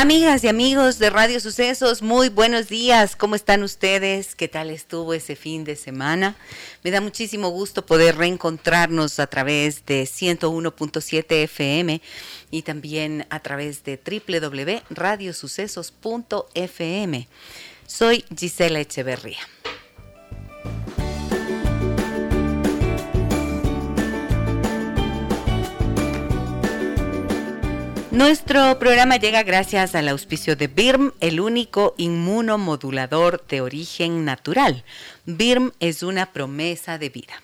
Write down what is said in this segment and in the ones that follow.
Amigas y amigos de Radio Sucesos, muy buenos días. ¿Cómo están ustedes? ¿Qué tal estuvo ese fin de semana? Me da muchísimo gusto poder reencontrarnos a través de 101.7 FM y también a través de www.radiosucesos.fm. Soy Gisela Echeverría. Nuestro programa llega gracias al auspicio de BIRM, el único inmunomodulador de origen natural. BIRM es una promesa de vida.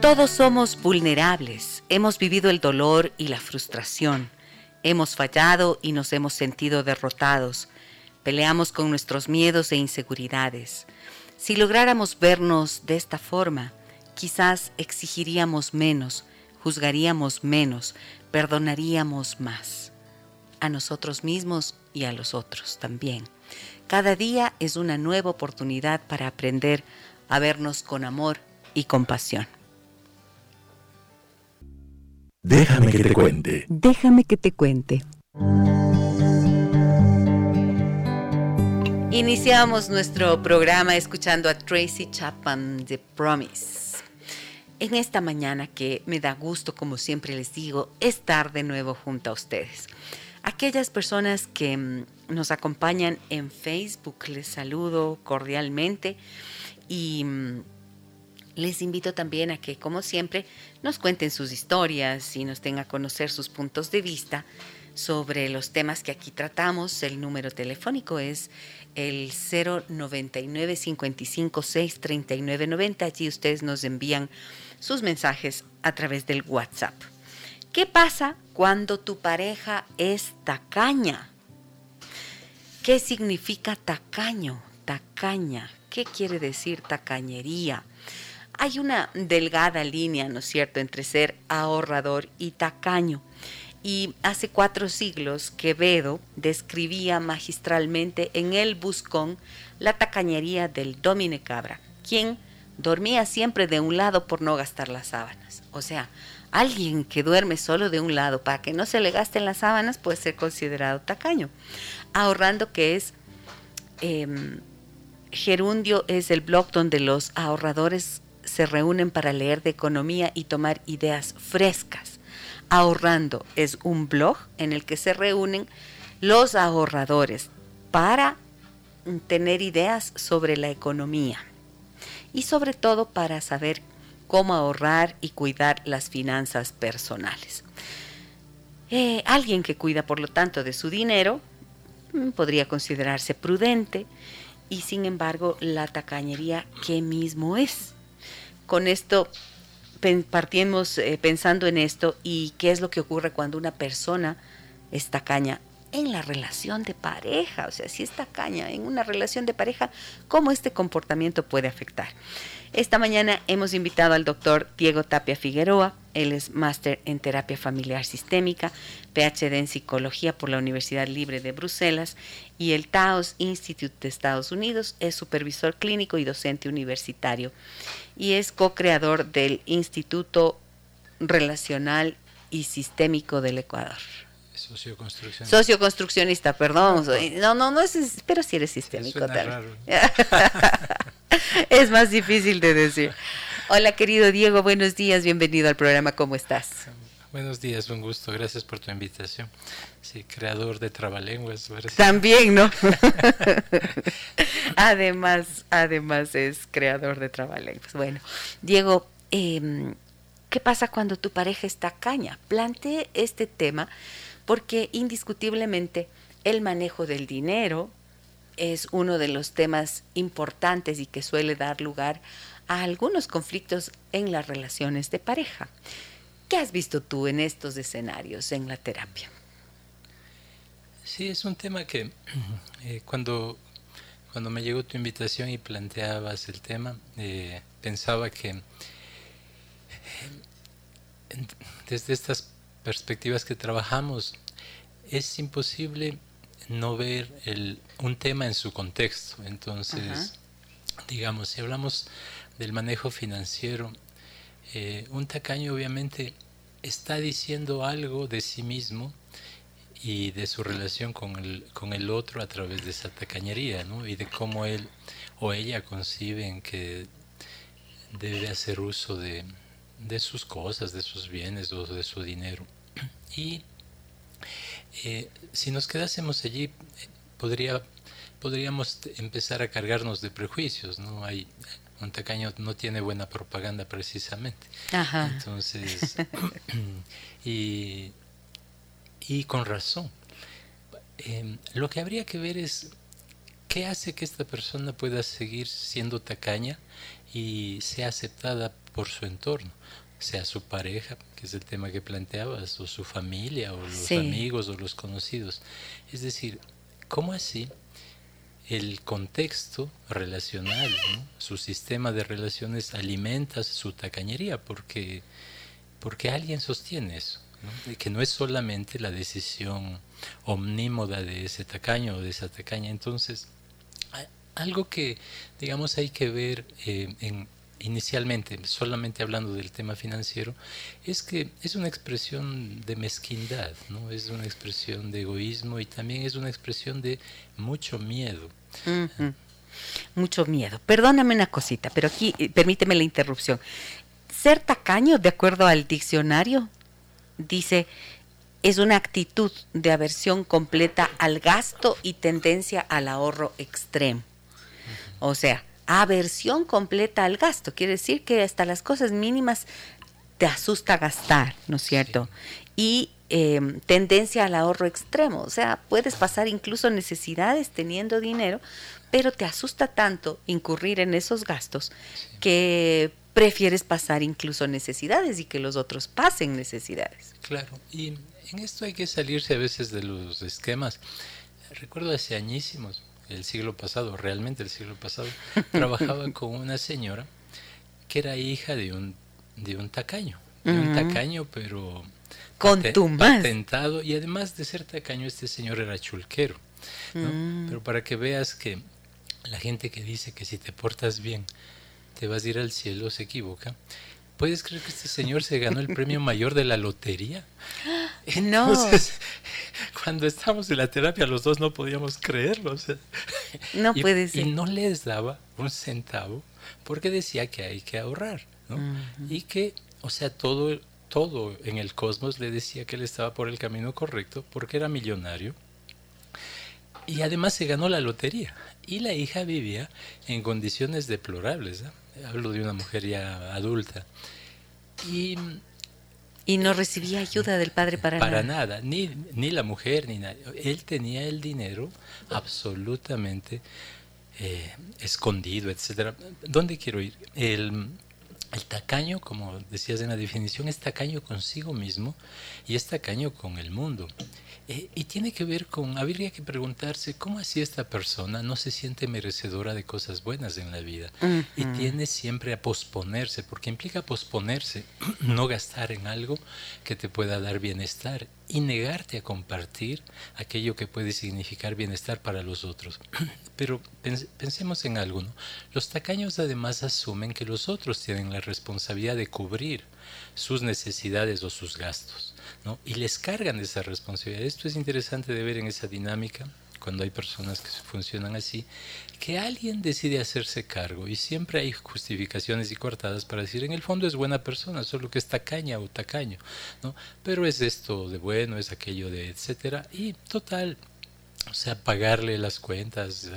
Todos somos vulnerables, hemos vivido el dolor y la frustración, hemos fallado y nos hemos sentido derrotados Peleamos con nuestros miedos e inseguridades. Si lográramos vernos de esta forma, quizás exigiríamos menos, juzgaríamos menos, perdonaríamos más. A nosotros mismos y a los otros también. Cada día es una nueva oportunidad para aprender a vernos con amor y compasión. Déjame que te cuente. Déjame que te cuente. Iniciamos nuestro programa escuchando a Tracy Chapman de Promise. En esta mañana que me da gusto, como siempre les digo, estar de nuevo junto a ustedes. Aquellas personas que mm, nos acompañan en Facebook, les saludo cordialmente y mm, les invito también a que, como siempre, nos cuenten sus historias y nos tengan a conocer sus puntos de vista sobre los temas que aquí tratamos. El número telefónico es el 099 55 6 39 90. Allí ustedes nos envían sus mensajes a través del WhatsApp. ¿Qué pasa cuando tu pareja es tacaña? ¿Qué significa tacaño? Tacaña. ¿Qué quiere decir tacañería? Hay una delgada línea, ¿no es cierto?, entre ser ahorrador y tacaño y hace cuatro siglos Quevedo describía magistralmente en el Buscón la tacañería del Domine Cabra, quien dormía siempre de un lado por no gastar las sábanas. O sea, alguien que duerme solo de un lado para que no se le gasten las sábanas puede ser considerado tacaño. Ahorrando que es... Em, Gerundio es el blog donde los ahorradores se reúnen para leer de economía y tomar ideas frescas Ahorrando es un blog en el que se reúnen los ahorradores para tener ideas sobre la economía y sobre todo para saber cómo ahorrar y cuidar las finanzas personales. Eh, alguien que cuida, por lo tanto, de su dinero mm, podría considerarse prudente y, sin embargo, la tacañería, ¿qué mismo es? Con esto partimos eh, pensando en esto y qué es lo que ocurre cuando una persona es tacaña en la relación de pareja, o sea, si es tacaña en una relación de pareja, ¿cómo este comportamiento puede afectar? Esta mañana hemos invitado al doctor Diego Tapia Figueroa, él es máster en terapia familiar sistémica, PhD en psicología por la Universidad Libre de Bruselas y el Taos Institute de Estados Unidos, es supervisor clínico y docente universitario y es co-creador del Instituto Relacional y Sistémico del Ecuador. Socioconstruccionista. Socioconstruccionista, perdón. No, no, no es, pero si eres sistémico es más difícil de decir. Hola, querido Diego, buenos días, bienvenido al programa, ¿cómo estás? Buenos días, un gusto, gracias por tu invitación. Sí, creador de Trabalenguas. También, ¿no? además, además es creador de Trabalenguas. Bueno, Diego, em, ¿qué pasa cuando tu pareja está caña? Plantee este tema porque indiscutiblemente el manejo del dinero es uno de los temas importantes y que suele dar lugar a algunos conflictos en las relaciones de pareja. ¿Qué has visto tú en estos escenarios en la terapia? Sí, es un tema que eh, cuando, cuando me llegó tu invitación y planteabas el tema, eh, pensaba que desde estas perspectivas que trabajamos es imposible no ver el, un tema en su contexto. Entonces, digamos, si hablamos del manejo financiero, eh, un tacaño obviamente está diciendo algo de sí mismo y de su relación con el, con el otro a través de esa tacañería, ¿no? Y de cómo él o ella conciben que debe hacer uso de, de sus cosas, de sus bienes o de su dinero. Y eh, si nos quedásemos allí, podría, podríamos empezar a cargarnos de prejuicios, ¿no? Hay, un tacaño no tiene buena propaganda precisamente. Entonces, y, y, con razón. Em, lo que habría que ver es qué hace que esta persona pueda seguir siendo tacaña y sea aceptada por su entorno, sea su pareja, que es el tema que planteabas, o su familia, o los amigos, o los conocidos. Es decir, ¿cómo así el contexto relacional, su sistema de relaciones alimenta su tacañería porque, porque alguien sostiene eso, que no es solamente la decisión omnímoda de ese tacaño o de esa tacaña. Entonces, algo que, digamos, hay que ver eh, en, inicialmente, solamente hablando del tema financiero, es que es una expresión de mezquindad, ¿no? es una expresión de egoísmo y también es una expresión de mucho miedo. Mucho miedo. Perdóname una cosita, pero aquí eh, permíteme la interrupción. Ser tacaño, de acuerdo al diccionario, dice, es una actitud de aversión completa al gasto y tendencia al ahorro extremo. O sea, aversión completa al gasto. Quiere decir que hasta las cosas mínimas te asusta gastar, ¿no es cierto? Y em, tendencia al ahorro extremo. O sea, puedes pasar incluso necesidades teniendo dinero, pero te asusta tanto incurrir en esos gastos que prefieres pasar incluso necesidades y que los otros pasen necesidades. Claro, y en esto hay que salirse a veces de los esquemas. Recuerdo hace añísimos, el siglo pasado, realmente el siglo pasado, trabajaba con una señora que era hija de un, de un tacaño, de un tacaño pero patentado y además de ser tacaño este señor era chulquero. Mm. Pero para que veas que la gente que dice que si te portas bien te vas a ir al cielo se equivoca. ¿Puedes creer que este señor se ganó el premio mayor de la lotería? No. Cuando estábamos en la terapia, los dos no podíamos creerlo. no puede ser. Y no les daba un centavo porque decía que hay que ahorrar. ¿no? Y que, o sea, todo, todo en el cosmos le decía que él estaba por el camino correcto porque era millonario. Y además se ganó la lotería. Y la hija vivía en condiciones deplorables. ¿eh? hablo de una mujer ya adulta. Y, y no recibía ayuda del padre para, nada. Para nada, ni, ni la mujer, ni nadie. Él tenía el dinero absolutamente eh, escondido, etcétera. ¿Dónde quiero ir? El, el tacaño, como decías en la definición, es tacaño consigo mismo y es tacaño con el mundo. Eh, y tiene que ver con, habría que preguntarse, ¿cómo así esta persona no se siente merecedora de cosas buenas en la vida? Y tiene siempre a posponerse, porque implica posponerse, no gastar en algo que te pueda dar bienestar y negarte a compartir aquello que puede significar bienestar para los otros. Pero pensemos en algo, ¿no? Los tacaños además asumen que los otros tienen la responsabilidad de cubrir sus necesidades o sus gastos. ¿No? y les cargan esa responsabilidad. Esto es interesante de ver en esa dinámica, cuando hay personas que funcionan así, que alguien decide hacerse cargo y siempre hay justificaciones y cortadas para decir, en el fondo es buena persona, solo que es tacaña o tacaño, ¿no? pero es esto de bueno, es aquello de etcétera, y total, o sea, pagarle las cuentas,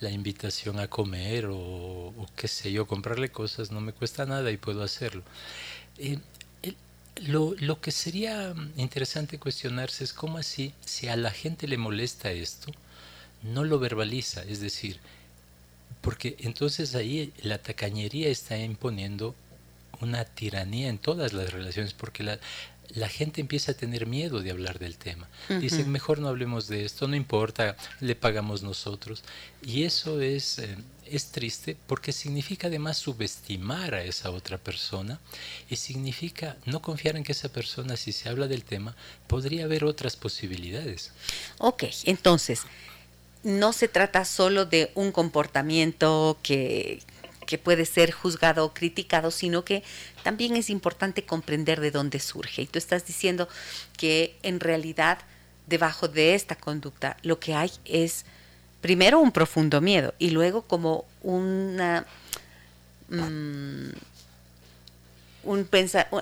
la invitación a comer o, o, qué sé yo, comprarle cosas no me cuesta nada y puedo hacerlo. Eh, lo, lo, que sería interesante cuestionarse es cómo así, si a la gente le molesta esto, no lo verbaliza, es decir, porque entonces ahí la tacañería está imponiendo una tiranía en todas las relaciones, porque la, la gente empieza a tener miedo de hablar del tema. Dicen, mejor no hablemos de esto, no importa, le pagamos nosotros. Y eso es, eh, es triste porque significa además subestimar a esa otra persona y significa no confiar en que esa persona, si se habla del tema, podría haber otras posibilidades. Ok, entonces, no se trata solo de un comportamiento que, que puede ser juzgado o criticado, sino que también es importante comprender de dónde surge. Y tú estás diciendo que en realidad debajo de esta conducta lo que hay es primero un profundo miedo y luego como una... Mm, un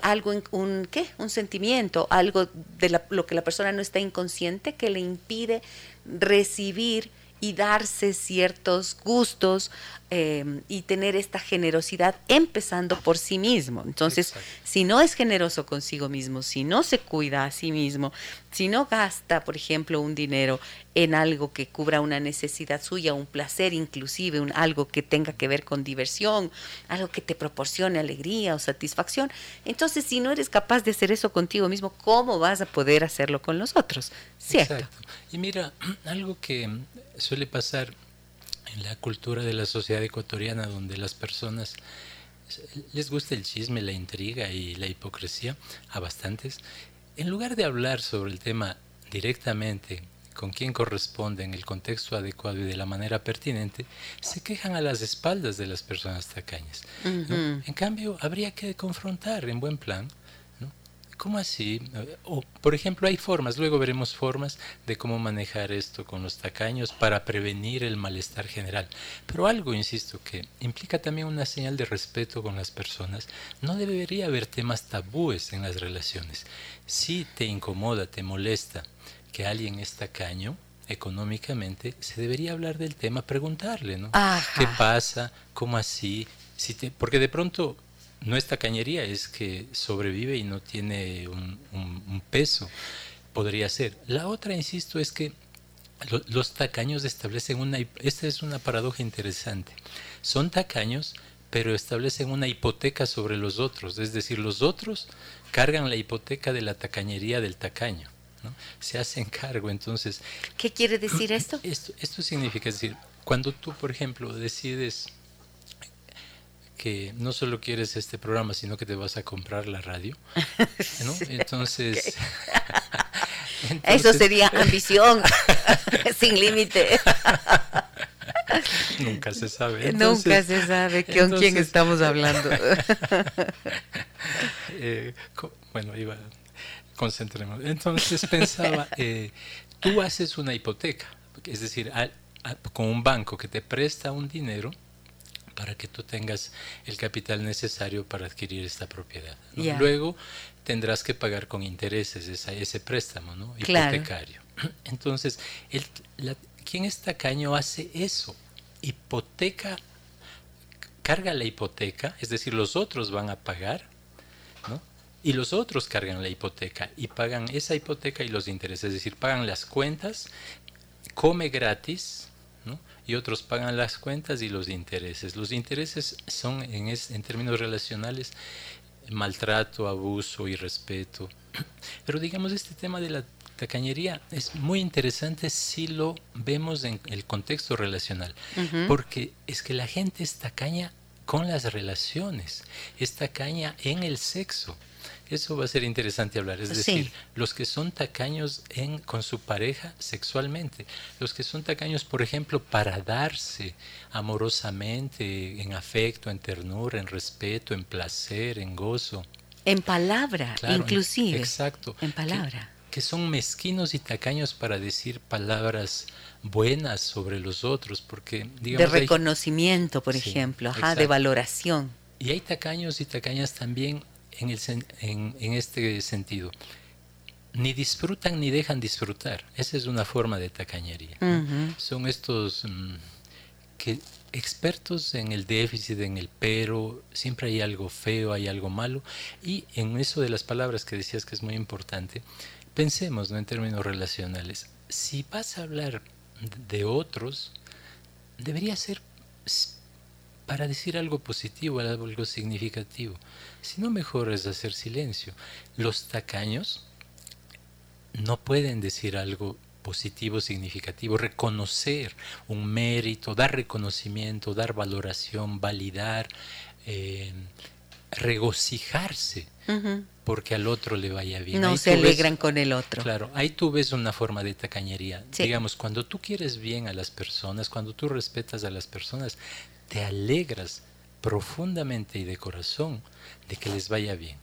algo, un, ¿qué? un sentimiento, algo de lo que la persona no está inconsciente que le impide recibir y darse ciertos gustos eh, y tener esta generosidad empezando por sí mismo. Entonces, si no es generoso consigo mismo, si no se cuida a sí mismo, si no gasta, por ejemplo, un dinero en algo que cubra una necesidad suya, un placer inclusive, un, algo que tenga que ver con diversión, algo que te proporcione alegría o satisfacción, entonces si no eres capaz de hacer eso contigo mismo, ¿cómo vas a poder hacerlo con los otros? ¿Cierto? Exacto. Y mira, algo que suele pasar en la cultura de la sociedad ecuatoriana donde las personas les gusta el chisme, la intriga y la hipocresía a bastantes, en lugar de hablar sobre el tema directamente con quien corresponde en el contexto adecuado y de la manera pertinente, se quejan a las espaldas de las personas tacañas. En cambio, habría que confrontar en buen plan ¿Cómo así? O, por ejemplo, hay formas, luego veremos formas de cómo manejar esto con los tacaños para prevenir el malestar general. Pero algo, insisto, que implica también una señal de respeto con las personas. No debería haber temas tabúes en las relaciones. Si te incomoda, te molesta que alguien es tacaño, económicamente, se debería hablar del tema, preguntarle, ¿no? ¿Qué pasa? ¿Cómo así? Si te, porque de pronto no es tacañería, es que sobrevive y no tiene un, peso. Podría ser. La otra, insisto, es que los tacaños establecen una... Esta es una paradoja interesante. Son tacaños, pero establecen una hipoteca sobre los otros. Es decir, los otros cargan la hipoteca de la tacañería del tacaño. ¿no? Se hacen cargo. Entonces... ¿Qué quiere decir esto? Esto, esto significa decir, cuando tú, por ejemplo, decides que no solo quieres este programa, sino que te vas a comprar la radio. Entonces, Eso sería ambición sin límite. Nunca se sabe. Nunca se sabe con quién estamos hablando. Eh, bueno, iba, concentremos. Entonces pensaba, eh, tú haces una hipoteca, es decir, con un banco que te presta un dinero para que tú tengas el capital necesario para adquirir esta propiedad. Luego tendrás que pagar con intereses ese préstamo ¿no? hipotecario. Entonces, el, ¿quién es tacaño hace eso? Hipoteca, carga la hipoteca, es decir, los otros van a pagar, ¿no? y los otros cargan la hipoteca y pagan esa hipoteca y los intereses, es decir, pagan las cuentas, come gratis, ¿no? y otros pagan las cuentas y los intereses. Los intereses son, en, en términos relacionales, maltrato, abuso, irrespeto. Pero digamos, este tema de la tacañería es muy interesante si lo vemos en el contexto relacional, porque es que la gente es tacaña con las relaciones, es tacaña en el sexo. Eso va a ser interesante hablar. Es decir, los que son tacaños en, con su pareja sexualmente, los que son tacaños, por ejemplo, para darse amorosamente, en afecto, en ternura, en respeto, en placer, en gozo. En palabra, inclusive. exacto. En palabra. Que, son mezquinos y tacaños para decir palabras buenas sobre los otros, porque digamos, de reconocimiento, por ejemplo, de valoración. Y hay tacaños y tacañas también en, el, en, en este sentido. Ni disfrutan ni dejan disfrutar. Esa es una forma de tacañería. Son estos mm, que expertos en el déficit, en el pero, siempre hay algo feo, hay algo malo. Y en eso de las palabras que decías que es muy importante, pensemos ¿no? en términos relacionales. Si vas a hablar de otros debería ser para decir algo positivo, algo significativo. Si no, mejor es hacer silencio. Los tacaños no pueden decir algo positivo, significativo, reconocer un mérito, dar reconocimiento, dar valoración, validar, eh, regocijarse porque al otro le vaya bien. No se alegran con el otro. Claro, ahí tú ves una forma de tacañería. Digamos, cuando tú quieres bien a las personas, cuando tú respetas a las personas, te alegras profundamente y de corazón de que les vaya bien.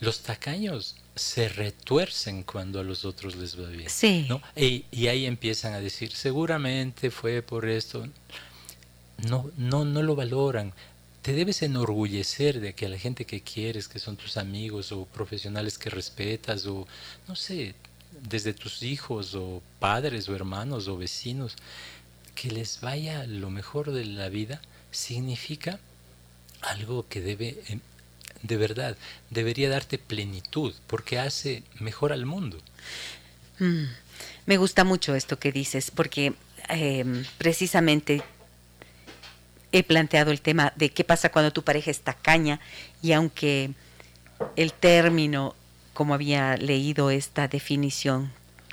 Los tacaños se retuercen cuando a los otros les va bien. Sí. Y, y, ahí empiezan a decir, seguramente fue por esto. No, no, no lo valoran te debes enorgullecer de que a la gente que quieres, que son tus amigos o profesionales que respetas o, no sé, desde tus hijos o padres o hermanos o vecinos, que les vaya lo mejor de la vida, significa algo que debe, de verdad, debería darte plenitud, porque hace mejor al mundo. Mm, me gusta mucho esto que dices, porque em, precisamente he planteado el tema de qué pasa cuando tu pareja es tacaña y aunque el término, como había leído esta definición,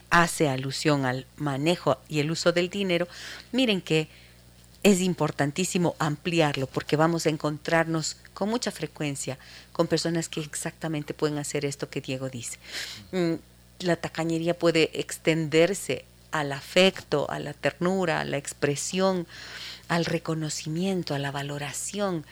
hace alusión al manejo y el uso del dinero, miren que es importantísimo ampliarlo porque vamos a encontrarnos con mucha frecuencia con personas que exactamente pueden hacer esto que Diego dice. Mm, la tacañería puede extenderse al afecto, a la ternura, a la expresión, al reconocimiento, a la valoración.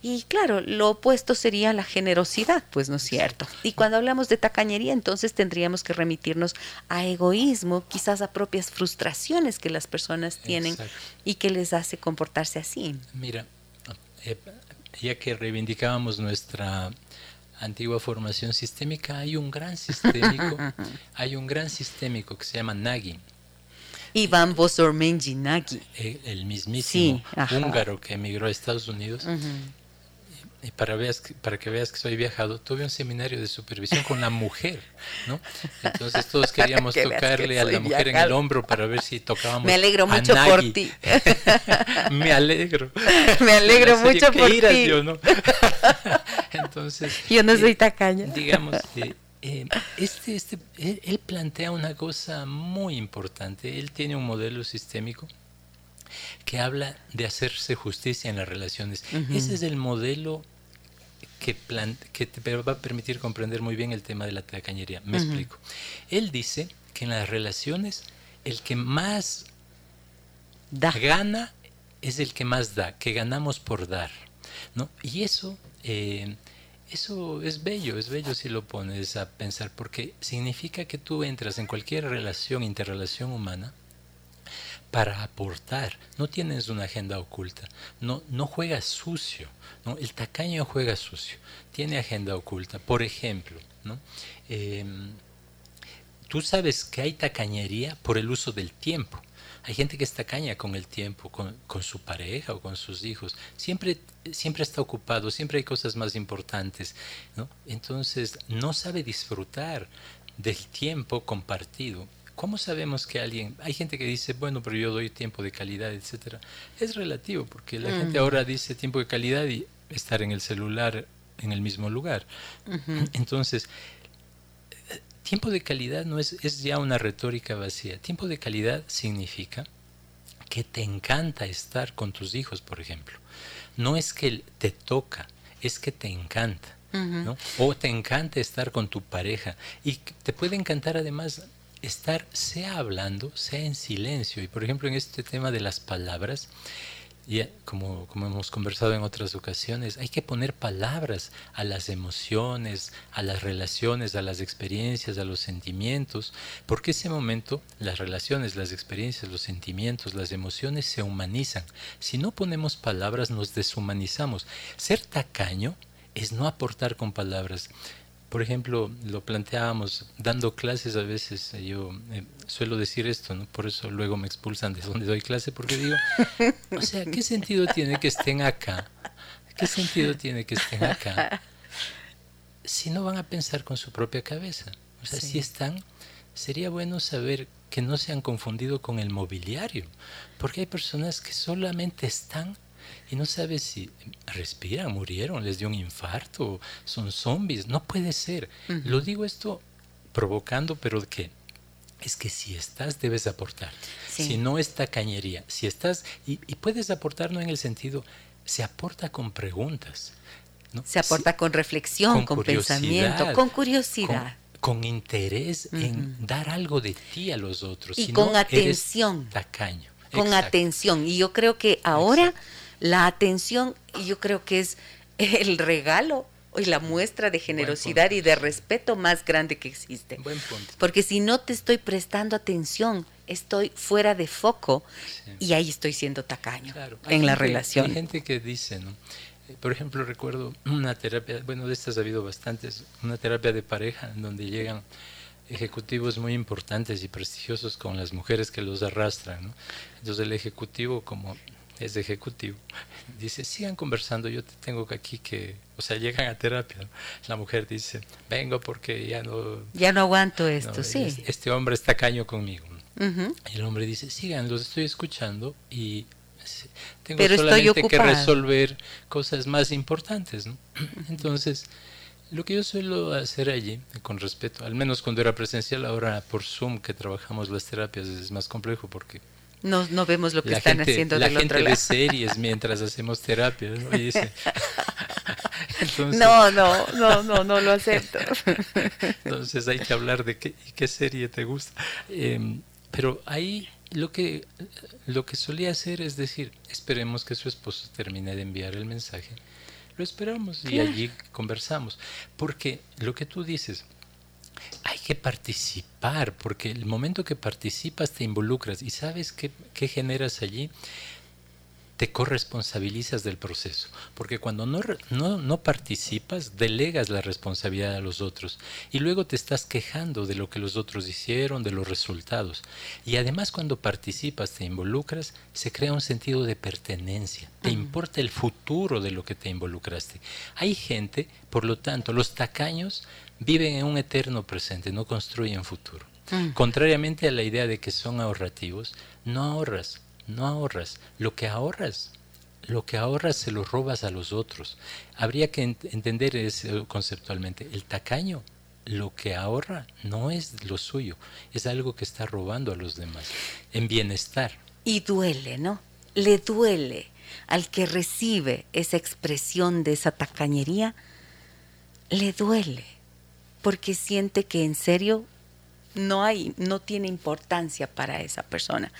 Y claro, lo opuesto sería la generosidad, pues no es cierto. Y cuando hablamos de tacañería, entonces tendríamos que remitirnos a egoísmo, quizás a propias frustraciones que las personas tienen y que les hace comportarse así. Mira, eh, ya que reivindicábamos nuestra antigua formación sistémica, hay un gran sistémico, hay un gran sistémico que se llama Nagy, Iván Bosormenjinaki. El, el mismísimo húngaro que emigró a Estados Unidos. Y para, veas, para que veas que soy viajado, tuve un seminario de supervisión con la mujer, ¿no? Entonces todos queríamos tocarle a la mujer en el hombro para ver si tocábamos. Me alegro mucho por ti. Me alegro. Me alegro mucho por ti. Yo, ¿no? Entonces. Yo no soy tacaña. Digamos, eh, eh, este, este, él, plantea una cosa muy importante. Él tiene un modelo sistémico que habla de hacerse justicia en las relaciones. Ese es el modelo que, que te va a permitir comprender muy bien el tema de la tacañería. Me explico. Él dice que en las relaciones el que más da. gana es el que más da, que ganamos por dar. ¿no? Y eso eh, eso es bello, es bello si lo pones a pensar, porque significa que tú entras en cualquier relación, interrelación humana, para aportar. No tienes una agenda oculta. No, no juegas sucio. El tacaño juega sucio. Tiene agenda oculta. Por ejemplo, ¿no? Em, tú sabes que hay tacañería por el uso del tiempo. Hay gente que está caña con el tiempo, con, su pareja o con sus hijos. Siempre, siempre está ocupado, siempre hay cosas más importantes. ¿no? Entonces no sabe disfrutar del tiempo compartido. ¿Cómo sabemos que alguien, hay gente que dice, bueno, pero yo doy tiempo de calidad, etcétera? Es relativo, porque la gente mm. ahora dice tiempo de calidad y estar en el celular en el mismo lugar. Entonces, Tiempo de calidad no es, es ya una retórica vacía. Tiempo de calidad significa que te encanta estar con tus hijos, por ejemplo. No es que te toca, es que te encanta. ¿no? O te encanta estar con tu pareja. Y te puede encantar además estar, sea hablando, sea en silencio. Y por ejemplo, en este tema de las palabras, y como, como hemos conversado en otras ocasiones, hay que poner palabras a las emociones, a las relaciones, a las experiencias, a los sentimientos, porque ese momento las relaciones, las experiencias, los sentimientos, las emociones se humanizan. Si no ponemos palabras nos deshumanizamos. Ser tacaño es no aportar con palabras. Por ejemplo, lo planteábamos dando clases a veces, eh, yo eh, suelo decir esto, ¿no? por eso luego me expulsan de donde doy clase, porque digo, o sea, ¿qué sentido tiene que estén acá? ¿Qué sentido tiene que estén acá? Si no van a pensar con su propia cabeza. O sea, si están, sería bueno saber que no se han confundido con el mobiliario, porque hay personas que solamente están y no sabes si respiran, murieron, les dio un infarto, son zombies, no puede ser. Lo digo esto provocando, pero que es que si estás debes aportar. Si no está cañería, si estás y, puedes aportar no en el sentido se aporta con preguntas. Se aporta con reflexión, con, pensamiento, con curiosidad. Con, interés en dar algo de ti a los otros. Y con atención. tacaño. Con atención. Y yo creo que ahora la atención, yo creo que es el regalo y la muestra de generosidad y de respeto más grande que existe. Buen punto. Porque si no te estoy prestando atención, estoy fuera de foco y ahí estoy siendo tacaño en la relación. Hay gente que dice, ¿no? Eh, por ejemplo, recuerdo una terapia, bueno, de estas ha habido bastantes, una terapia de pareja en donde llegan ejecutivos muy importantes y prestigiosos con las mujeres que los arrastran. ¿no? Entonces el ejecutivo, como es ejecutivo, dice, sigan conversando, yo te tengo aquí que, o sea, llegan a terapia. La mujer dice, vengo porque ya no... Ya no aguanto esto, sí. Este hombre está caño conmigo. Y el hombre dice, sigan, los estoy escuchando y tengo solamente que resolver cosas más importantes. ¿no? Entonces, lo que yo suelo hacer allí, con respeto, al menos cuando era presencial, ahora por Zoom que trabajamos las terapias es más complejo porque no, no vemos lo que están haciendo la del gente otro ve series mientras hacemos terapia. ¿no? no, no, no, no, no lo acepto. Entonces hay que hablar de qué, qué serie te gusta. Em, pero ahí lo que, lo que solía hacer es decir, esperemos que su esposo termine de enviar el mensaje. Lo esperamos y allí conversamos. Porque lo que tú dices, hay que participar, porque el momento que participas te involucras y sabes qué, qué generas allí, te corresponsabilizas del proceso, porque cuando no, no, no, participas, delegas la responsabilidad a los otros y luego te estás quejando de lo que los otros hicieron, de los resultados. Y además cuando participas, te involucras, se crea un sentido de pertenencia, te importa el futuro de lo que te involucraste. Hay gente, por lo tanto, los tacaños viven en un eterno presente, no construyen futuro. Mm. Contrariamente a la idea de que son ahorrativos, no ahorras, no ahorras. Lo que ahorras, lo que ahorras se lo robas a los otros. Habría que entender eso conceptualmente. El tacaño, lo que ahorra no es lo suyo, es algo que está robando a los demás, en bienestar. Y duele, ¿no? Le duele al que recibe esa expresión de esa tacañería, le duele, porque siente que en serio no hay, no tiene importancia para esa persona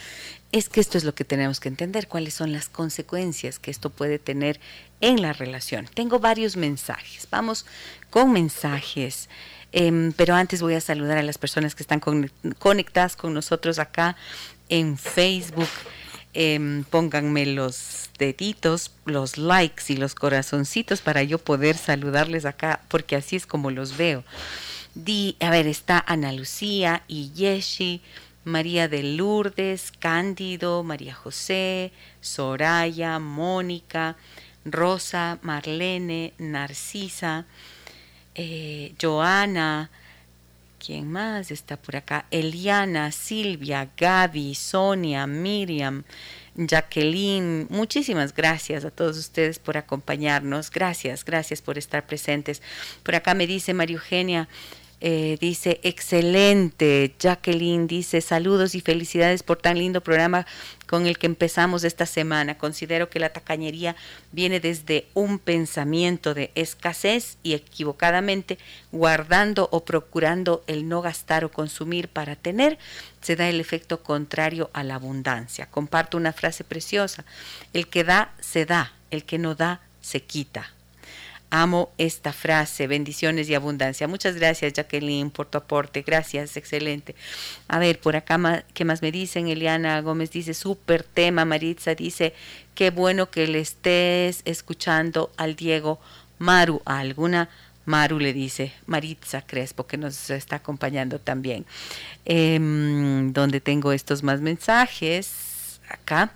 es que esto es lo que tenemos que entender, cuáles son las consecuencias que esto puede tener en la relación. Tengo varios mensajes, vamos con mensajes, em, pero antes voy a saludar a las personas que están conectadas con nosotros acá en Facebook. Em, pónganme los deditos, los likes y los corazoncitos para yo poder saludarles acá, porque así es como los veo. Di, a ver, está Ana Lucía y Yeshi. María de Lourdes, Cándido, María José, Soraya, Mónica, Rosa, Marlene, Narcisa, eh, Joana, ¿quién más está por acá? Eliana, Silvia, Gaby, Sonia, Miriam, Jacqueline, muchísimas gracias a todos ustedes por acompañarnos. Gracias, gracias por estar presentes. Por acá me dice María Eugenia, eh, dice, excelente. Jacqueline dice, saludos y felicidades por tan lindo programa con el que empezamos esta semana. Considero que la tacañería viene desde un pensamiento de escasez y equivocadamente guardando o procurando el no gastar o consumir para tener, se da el efecto contrario a la abundancia. Comparto una frase preciosa, el que da, se da, el que no da, se quita. Amo esta frase, bendiciones y abundancia. Muchas gracias, Jacqueline, por tu aporte. Gracias, excelente. A ver, por acá, ¿qué más me dicen? Eliana Gómez dice, súper tema. Maritza dice, qué bueno que le estés escuchando al Diego Maru. A alguna Maru le dice, Maritza Crespo, que nos está acompañando también. Eh, donde tengo estos más mensajes, acá.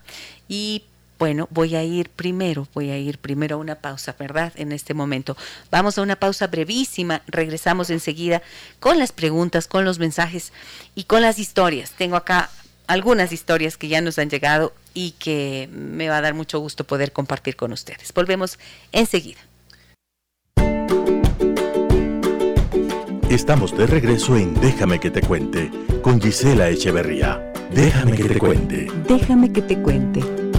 Y Bueno, voy a ir primero, voy a ir primero a una pausa, ¿verdad? En este momento. Vamos a una pausa brevísima, regresamos enseguida con las preguntas, con los mensajes y con las historias. Tengo acá algunas historias que ya nos han llegado y que me va a dar mucho gusto poder compartir con ustedes. Volvemos enseguida. Estamos de regreso en Déjame que te cuente con Gisela Echeverría. Déjame que te cuente. Déjame que te cuente.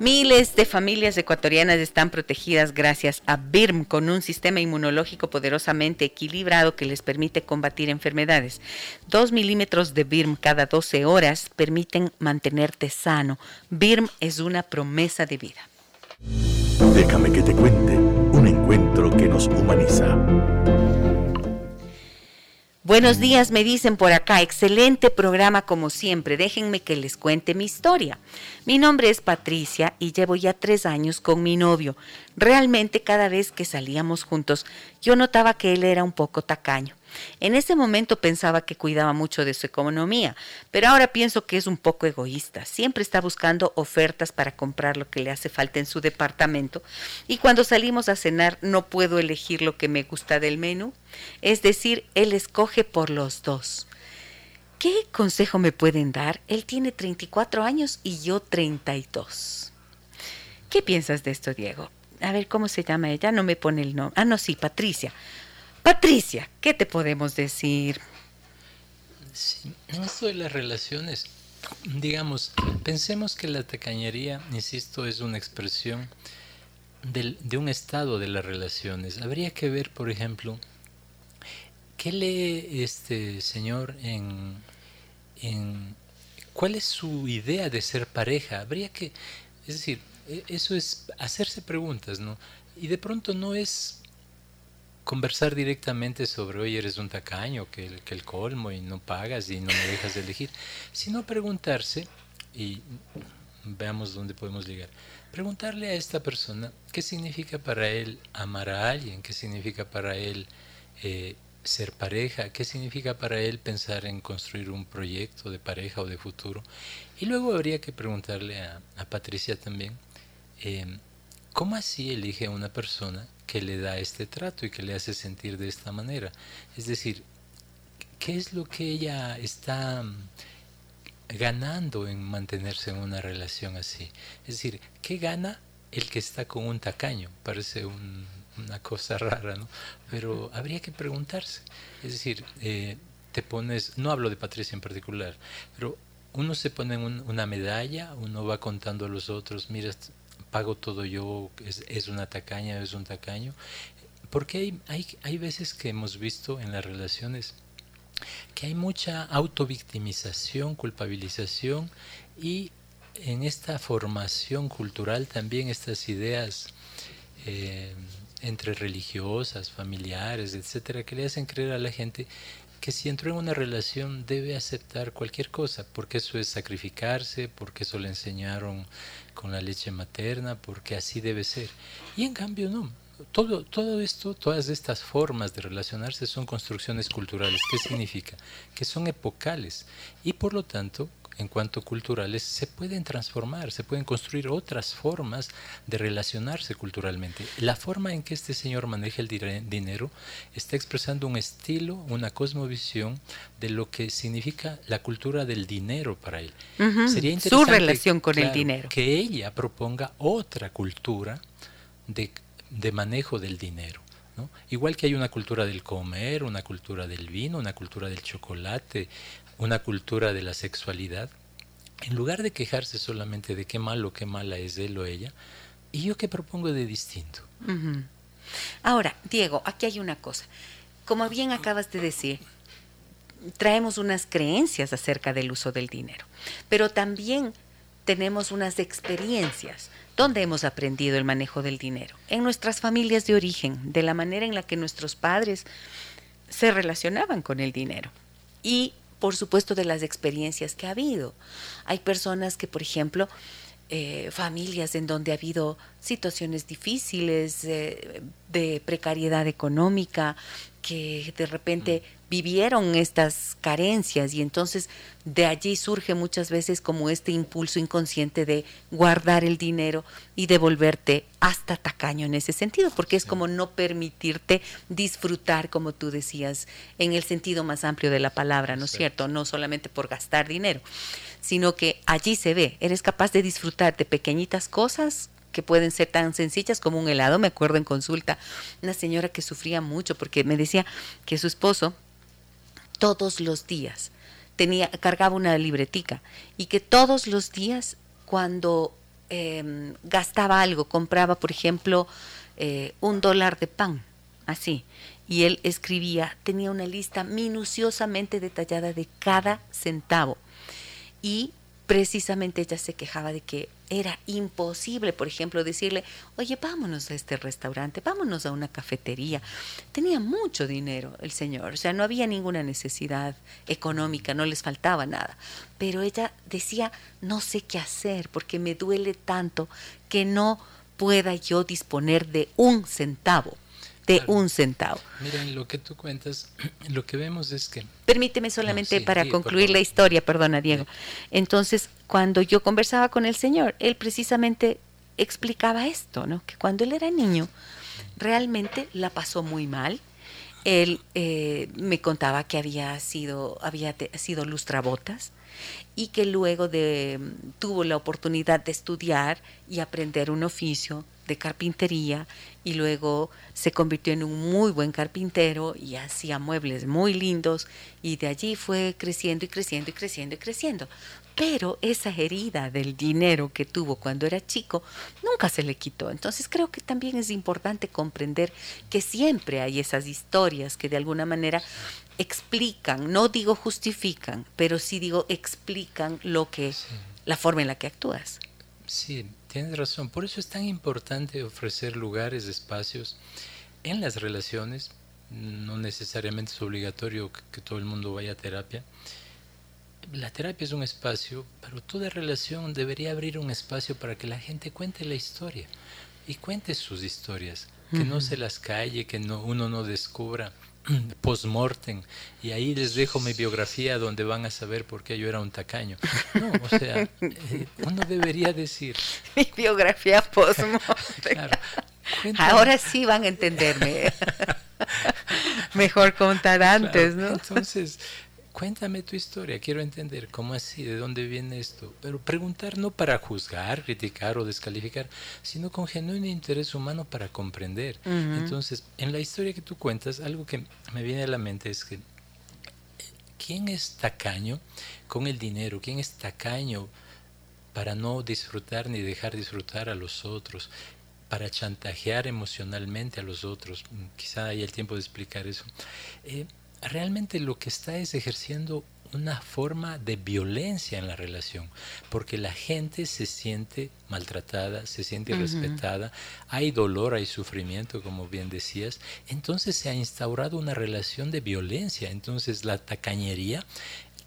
Miles de familias ecuatorianas están protegidas gracias a BIRM con un sistema inmunológico poderosamente equilibrado que les permite combatir enfermedades. Dos milímetros de BIRM cada 12 horas permiten mantenerte sano. BIRM es una promesa de vida. Déjame que te cuente un encuentro que nos humaniza. Buenos días, me dicen por acá. Excelente programa como siempre. Déjenme que les cuente mi historia. Mi nombre es Patricia y llevo ya tres años con mi novio. Realmente cada vez que salíamos juntos yo notaba que él era un poco tacaño. En ese momento pensaba que cuidaba mucho de su economía, pero ahora pienso que es un poco egoísta. Siempre está buscando ofertas para comprar lo que le hace falta en su departamento y cuando salimos a cenar no puedo elegir lo que me gusta del menú. Es decir, él escoge por los dos. ¿Qué consejo me pueden dar? Él tiene 34 años y yo 32. ¿Qué piensas de esto, Diego? A ver, ¿cómo se llama ella? No me pone el nombre. Ah, no, sí, Patricia. Patricia, ¿qué te podemos decir? Sí, esto de las relaciones, digamos, pensemos que la tacañería, insisto, es una expresión de un estado de las relaciones. Habría que ver, por ejemplo, ¿qué lee este señor en, en cuál es su idea de ser pareja? Habría que, es decir, e, eso es hacerse preguntas, ¿no? Y de pronto no es conversar directamente sobre, oye, eres un tacaño, que el, que el colmo y no pagas y no me dejas de elegir, sino preguntarse, y veamos dónde podemos llegar, preguntarle a esta persona qué significa para él amar a alguien, qué significa para él eh, ser pareja, qué significa para él pensar en construir un proyecto de pareja o de futuro. Y luego habría que preguntarle a, Patricia también, eh, ¿cómo así elige a una persona que le da este trato y que le hace sentir de esta manera. Es decir, ¿qué es lo que ella está mm, ganando en mantenerse en una relación así? Es decir, ¿qué gana el que está con un tacaño? Parece una cosa rara, ¿no? Pero habría que preguntarse. Es decir, eh, te pones, no hablo de Patricia en particular, pero uno se pone en una medalla, uno va contando a los otros, mira, pago todo yo, es, es una tacaña, es un tacaño. Porque hay, hay, hay veces que hemos visto en las relaciones que hay mucha autovictimización, culpabilización y en esta formación cultural también estas ideas eh, entre religiosas, familiares, etcétera, que le hacen creer a la gente que si entró en una relación debe aceptar cualquier cosa, porque eso es sacrificarse, porque eso le enseñaron con la leche materna, porque así debe ser. Y en cambio no. Todo, todo esto, todas estas formas de relacionarse son construcciones culturales. ¿Qué significa? Que son epocales y por lo tanto en cuanto culturales se pueden transformar, se pueden construir otras formas de relacionarse culturalmente. La forma en que este señor maneja el dinero está expresando un estilo, una cosmovisión de lo que significa la cultura del dinero para él. Sería interesante su relación con el dinero. Que ella proponga otra cultura de, de manejo del dinero. Igual que hay una cultura del comer, una cultura del vino, una cultura del chocolate, una cultura de la sexualidad, en lugar de quejarse solamente de qué malo, qué mala es él o ella, ¿y yo qué propongo de distinto? Ahora, Diego, aquí hay una cosa. Como bien acabas de decir, traemos unas creencias acerca del uso del dinero, pero también tenemos unas experiencias donde hemos aprendido el manejo del dinero, en nuestras familias de origen, de la manera en la que nuestros padres se relacionaban con el dinero. Y por supuesto, de las experiencias que ha habido. Hay personas que, por ejemplo, eh, familias en donde ha habido situaciones difíciles eh, de precariedad económica, que de repente vivieron estas carencias y entonces de allí surge muchas veces como este impulso inconsciente de guardar el dinero y devolverte hasta tacaño en ese sentido, porque es como no permitirte disfrutar, como tú decías, en el sentido más amplio de la palabra, ¿no es cierto? No solamente por gastar dinero, sino que allí se ve, eres capaz de disfrutar de pequeñitas cosas que pueden ser tan sencillas como un helado. Me acuerdo en consulta una señora que sufría mucho porque me decía que su esposo todos los días. Tenía cargaba una libretica y que todos los días cuando em, gastaba algo compraba por ejemplo eh, un dólar de pan así y él escribía tenía una lista minuciosamente detallada de cada centavo. Y precisamente ella se quejaba de que era imposible, por ejemplo, decirle, oye, vámonos a este restaurante, vámonos a una cafetería. Tenía mucho dinero el señor, o sea, no había ninguna necesidad económica, no les faltaba nada. Pero ella decía, no sé qué hacer porque me duele tanto que no pueda yo disponer de un centavo de un centavo. Miren, lo que tú cuentas, lo que vemos es que... Permíteme solamente para concluir la historia, perdona Diego. Entonces, cuando yo conversaba con el Señor, Él precisamente explicaba esto, ¿no? Que cuando Él era niño, realmente la pasó muy mal. Él eh, me contaba que había sido, había sido lustrabotas y que luego de, tuvo la oportunidad de estudiar y aprender un oficio de carpintería y luego se convirtió en un muy buen carpintero y hacía muebles muy lindos y de allí fue creciendo y creciendo y creciendo y creciendo. Pero esa herida del dinero que tuvo cuando era chico nunca se le quitó. Entonces creo que también es importante comprender que siempre hay esas historias que de alguna manera explican, no digo justifican, pero sí digo explican lo que, la forma en la que actúas. Sí, tienes razón. Por eso es tan importante ofrecer lugares, espacios en las relaciones. No necesariamente es obligatorio que, todo el mundo vaya a terapia. La terapia es un espacio, pero toda relación debería abrir un espacio para que la gente cuente la historia y cuente sus historias, que no se las calle, que no, uno no descubra post-mortem y ahí les dejo mi biografía donde van a saber por qué yo era un tacaño. No, o sea, eh, uno debería decir... Mi biografía post-mortem. Ahora sí van a entenderme. Mejor contar antes, ¿no? Entonces, cuéntame tu historia, quiero entender cómo así, de dónde viene esto. Pero preguntar no para juzgar, criticar o descalificar, sino con genuino interés humano para comprender. Entonces, en la historia que tú cuentas, algo que me viene a la mente es que ¿quién es tacaño con el dinero? ¿Quién es tacaño para no disfrutar ni dejar disfrutar a los otros? para chantajear emocionalmente a los otros. Quizá haya el tiempo de explicar eso. Eh, realmente lo que está es ejerciendo una forma de violencia en la relación, porque la gente se siente maltratada, se siente irrespetada, hay dolor, hay sufrimiento, como bien decías, entonces se ha instaurado una relación de violencia, entonces la tacañería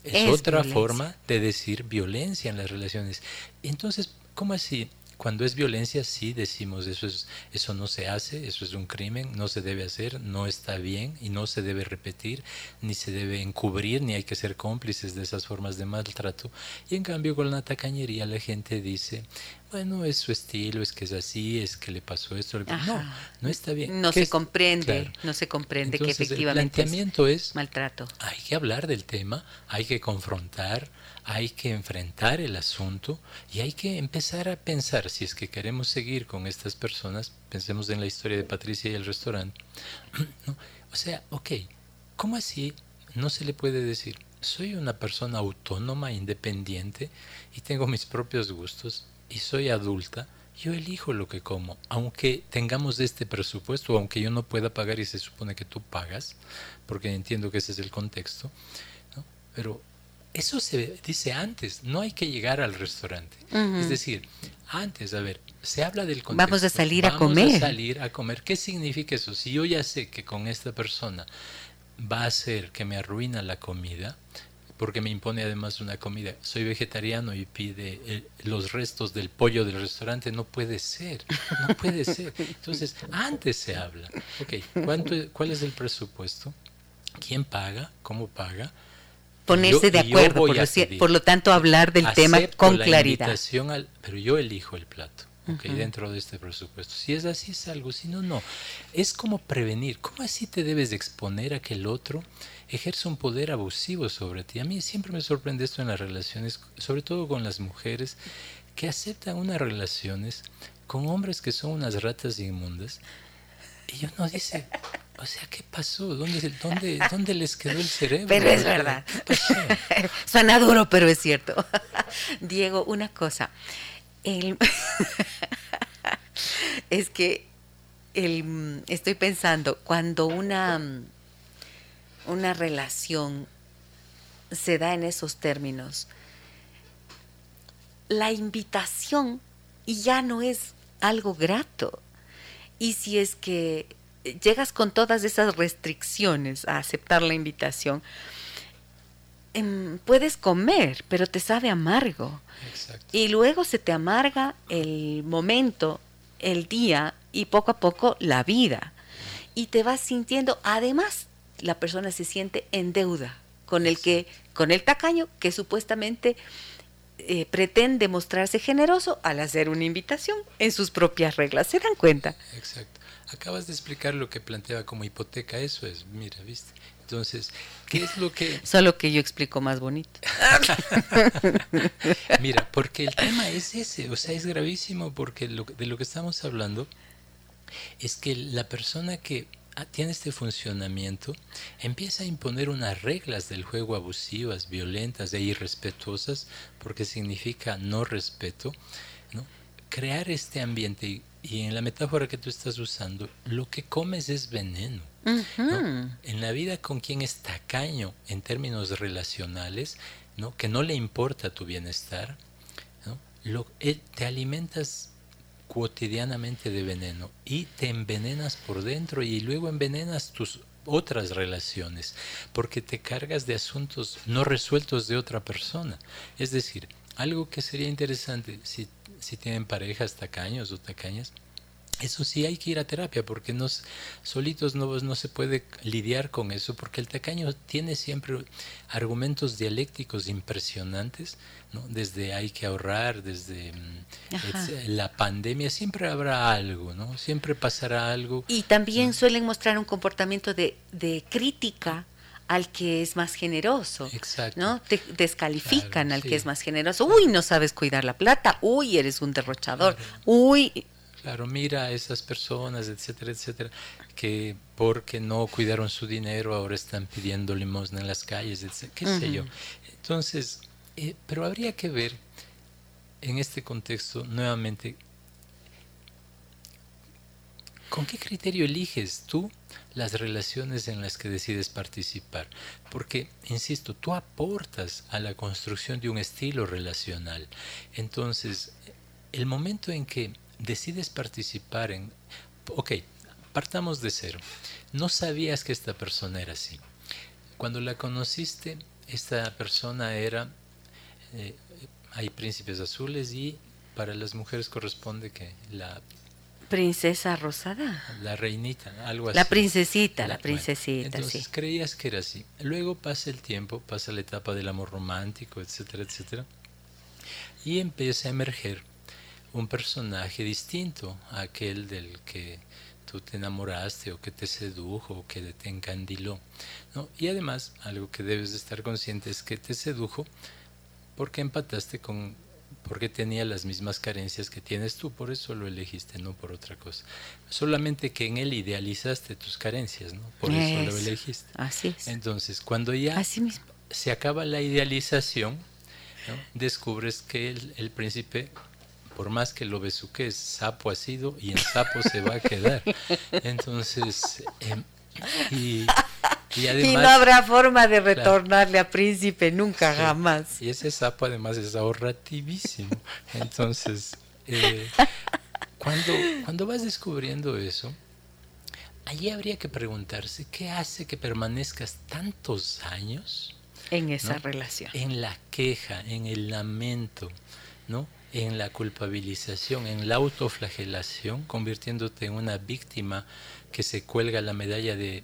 es, otra forma de decir violencia en las relaciones. Entonces, ¿cómo así? Cuando es violencia, sí decimos eso, es, eso no se hace, eso es un crimen, no se debe hacer, no está bien y no se debe repetir, ni se debe encubrir, ni hay que ser cómplices de esas formas de maltrato. Y en cambio con la tacañería la gente dice, bueno, es su estilo, es que es así, es que le pasó esto. No, no está bien. No se comprende, no se comprende que efectivamente el planteamiento es maltrato. Hay que hablar del tema, hay que confrontar, hay que enfrentar el asunto y hay que empezar a pensar, si es que queremos seguir con estas personas, pensemos en la historia de Patricia y el restaurante. O sea, ok, ¿cómo así no se le puede decir, soy una persona autónoma, independiente y tengo mis propios gustos y soy adulta? Yo elijo lo que como, aunque tengamos este presupuesto, aunque yo no pueda pagar y se supone que tú pagas, porque entiendo que ese es el contexto, ¿no? pero eso se dice antes, no hay que llegar al restaurante. Es decir, antes, a ver, se habla del contexto. Vamos a salir a comer. Vamos a salir a comer. ¿Qué significa eso? Si yo ya sé que con esta persona va a ser que me arruina la comida, porque me impone además una comida. Soy vegetariano y pide eh, los restos del pollo del restaurante. No puede ser, no puede ser. Entonces, antes se habla. Ok, ¿cuánto, ¿cuál es el presupuesto? quién paga, cómo paga. Ponerse de acuerdo, por lo, tanto hablar del tema con claridad. pero yo elijo el plato. dentro de este presupuesto. Si es así, es algo, si no, no. Es como prevenir. ¿Cómo así te debes exponer a que el otro ejerce un poder abusivo sobre ti? A mí siempre me sorprende esto en las relaciones, sobre todo con las mujeres, que aceptan unas relaciones con hombres que son unas ratas inmundas. Y uno dice, o sea, ¿qué pasó? ¿Dónde, dónde, dónde les quedó el cerebro? Pero es verdad. Suena duro, pero es cierto. Diego, una cosa. es que el, estoy pensando, cuando una, una relación se da en esos términos, la invitación ya no es algo grato. Y si es que llegas con todas esas restricciones a aceptar la invitación, em, puedes comer, pero te sabe amargo. Y luego se te amarga el momento, el día y poco a poco la vida. Y te vas sintiendo, además, la persona se siente en deuda con el que, con el tacaño que supuestamente eh, pretende mostrarse generoso al hacer una invitación en sus propias reglas. ¿Se dan cuenta? Exacto. Acabas de explicar lo que planteaba como hipoteca, eso es, mira, ¿viste? Entonces, ¿qué es lo que...? Solo que yo explico más bonito. mira, porque el tema es ese, o sea, es gravísimo porque de lo que estamos hablando es que la persona que tiene este funcionamiento, empieza a imponer unas reglas del juego abusivas, violentas e irrespetuosas, porque significa no respeto, ¿no? crear este ambiente y, en la metáfora que tú estás usando, lo que comes es veneno. En la vida con quien es tacaño en términos relacionales, ¿no? que no le importa tu bienestar, ¿no? lo, eh, te alimentas cotidianamente de veneno y te envenenas por dentro y luego envenenas tus otras relaciones porque te cargas de asuntos no resueltos de otra persona. Es decir, algo que sería interesante si, si tienen parejas tacaños o tacañas, eso sí hay que ir a terapia porque nos solitos no, no se puede lidiar con eso porque el tacaño tiene siempre argumentos dialécticos impresionantes, ¿no? desde hay que ahorrar, desde mm, la pandemia, siempre habrá algo, ¿no? siempre pasará algo. Y también suelen mostrar un comportamiento de, de crítica al que es más generoso. Exacto. ¿no? Te descalifican al que es más generoso. Uy, no sabes cuidar la plata. Uy, eres un derrochador. Uy, Claro, mira a esas personas, etcétera, etcétera, que porque no cuidaron su dinero ahora están pidiendo limosna en las calles, etcétera, qué sé yo. Entonces, eh, pero habría que ver en este contexto nuevamente con qué criterio eliges tú las relaciones en las que decides participar. Porque, insisto, tú aportas a la construcción de un estilo relacional. Entonces, el momento en que decides participar en... Ok, partamos de cero. No sabías que esta persona era así. Cuando la conociste, esta persona era... Eh, hay príncipes azules y para las mujeres corresponde que la princesa rosada. La reinita, algo así. La princesita, la, princesita, entonces creías que era así. Luego pasa el tiempo, pasa la etapa del amor romántico, etcétera, etcétera. Y empieza a emerger un personaje distinto a aquel del que tú te enamoraste o que te sedujo o que te encandiló. ¿no? Y además, algo que debes de estar consciente es que te sedujo porque empataste con, porque tenía las mismas carencias que tienes tú, por eso lo elegiste, no por otra cosa. Solamente que en él idealizaste tus carencias, ¿no? Por eso, lo elegiste. Así es. Entonces, cuando ya se acaba la idealización, descubres que el, el príncipe por más que lo besuques, sapo ha sido y en sapo se va a quedar. Entonces, em, y, además, no habrá forma de retornarle a príncipe nunca, jamás. Y ese sapo además es ahorrativísimo. Entonces, eh, cuando, cuando vas descubriendo eso, allí habría que preguntarse qué hace que permanezcas tantos años en esa relación. En la queja, en el lamento, ¿no? en la culpabilización, en la autoflagelación, convirtiéndote en una víctima que se cuelga la medalla de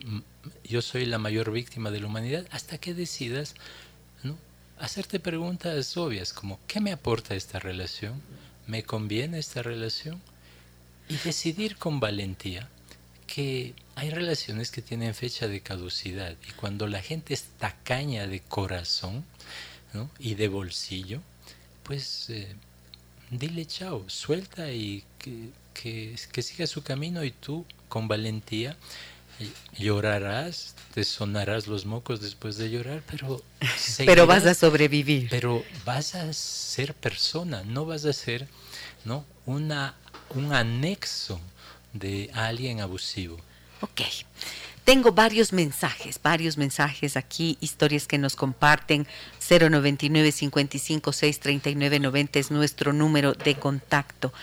yo soy la mayor víctima de la humanidad, hasta que decidas ¿no? hacerte preguntas obvias como ¿qué me aporta esta relación? ¿Me conviene esta relación? Y decidir con valentía que hay relaciones que tienen fecha de caducidad y cuando la gente es tacaña de corazón y de bolsillo, pues eh, dile chao, suelta y que, que, siga su camino y tú con valentía llorarás, te sonarás los mocos después de llorar, pero pero vas a sobrevivir. Pero vas a ser persona, no vas a ser, ¿no? Una un anexo de alguien abusivo. Ok. Tengo varios mensajes, varios mensajes aquí, historias que nos comparten. 099 55 639 90 es nuestro número de contacto.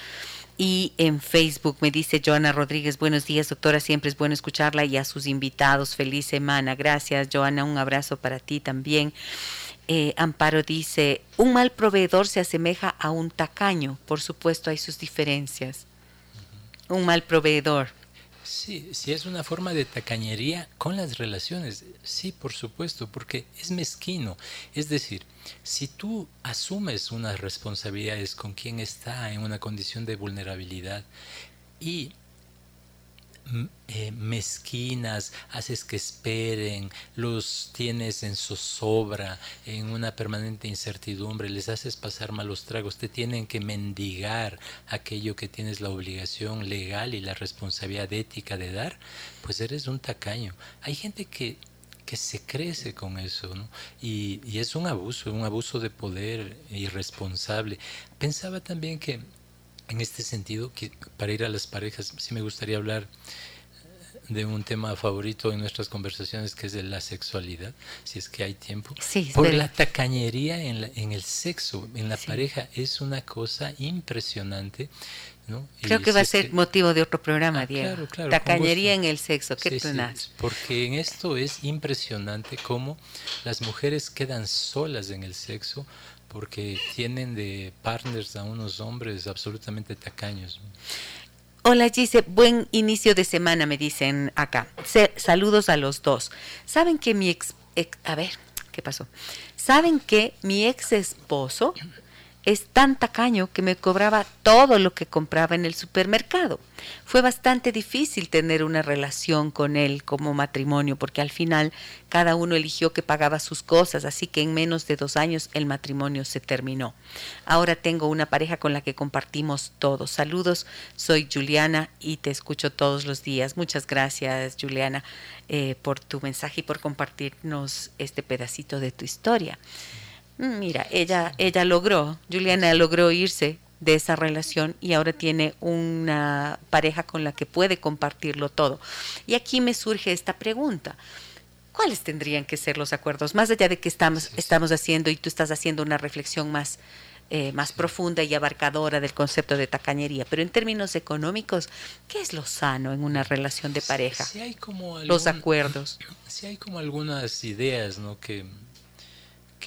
Y en Facebook me dice Joana Rodríguez, buenos días doctora, siempre es bueno escucharla y a sus invitados, feliz semana. Gracias Joana, un abrazo para ti también. Eh, Amparo dice, un mal proveedor se asemeja a un tacaño, por supuesto hay sus diferencias. Un mal proveedor. Sí, sí es una forma de tacañería con las relaciones, sí, por supuesto, porque es mezquino. Es decir, si tú asumes unas responsabilidades con quien está en una condición de vulnerabilidad y eh, mezquinas, haces que esperen, los tienes en zozobra, en una permanente incertidumbre, les haces pasar malos tragos, te tienen que mendigar aquello que tienes la obligación legal y la responsabilidad ética de dar, pues eres un tacaño. Hay gente que que se crece con eso. Y, y es un abuso, un abuso de poder irresponsable. Pensaba también que en este sentido, que para ir a las parejas, sí me gustaría hablar de un tema favorito en nuestras conversaciones, que es de la sexualidad, si es que hay tiempo. Sí, Por la tacañería en, en, el sexo, en la pareja, es una cosa impresionante. ¿no? Creo que va a ser motivo de otro programa, ah, Diego. Claro, claro, Tacañería en el sexo, ¿qué sí, porque en esto es impresionante cómo las mujeres quedan solas en el sexo porque tienen de partners a unos hombres absolutamente tacaños. Hola Gise, buen inicio de semana me dicen acá. saludos a los dos. ¿Saben que mi ex, ex, a ver, ¿qué pasó? ¿Saben que mi ex esposo es tan tacaño que me cobraba todo lo que compraba en el supermercado. Fue bastante difícil tener una relación con él como matrimonio, porque al final cada uno eligió que pagaba sus cosas, así que en menos de dos años el matrimonio se terminó. Ahora tengo una pareja con la que compartimos todo. Saludos, soy Juliana y te escucho todos los días. Muchas gracias, Juliana, eh, por tu mensaje y por compartirnos este pedacito de tu historia. Mm, mira, ella, ella logró, Juliana logró irse de esa relación y ahora tiene una pareja con la que puede compartirlo todo. Y aquí me surge esta pregunta. ¿Cuáles tendrían que ser los acuerdos? Más allá de que estamos, estamos haciendo y tú estás haciendo una reflexión más, eh, más profunda y abarcadora del concepto de tacañería, pero en términos económicos, ¿qué es lo sano en una relación de pareja? hay como los acuerdos. Sí hay como algunas ideas ¿no? que,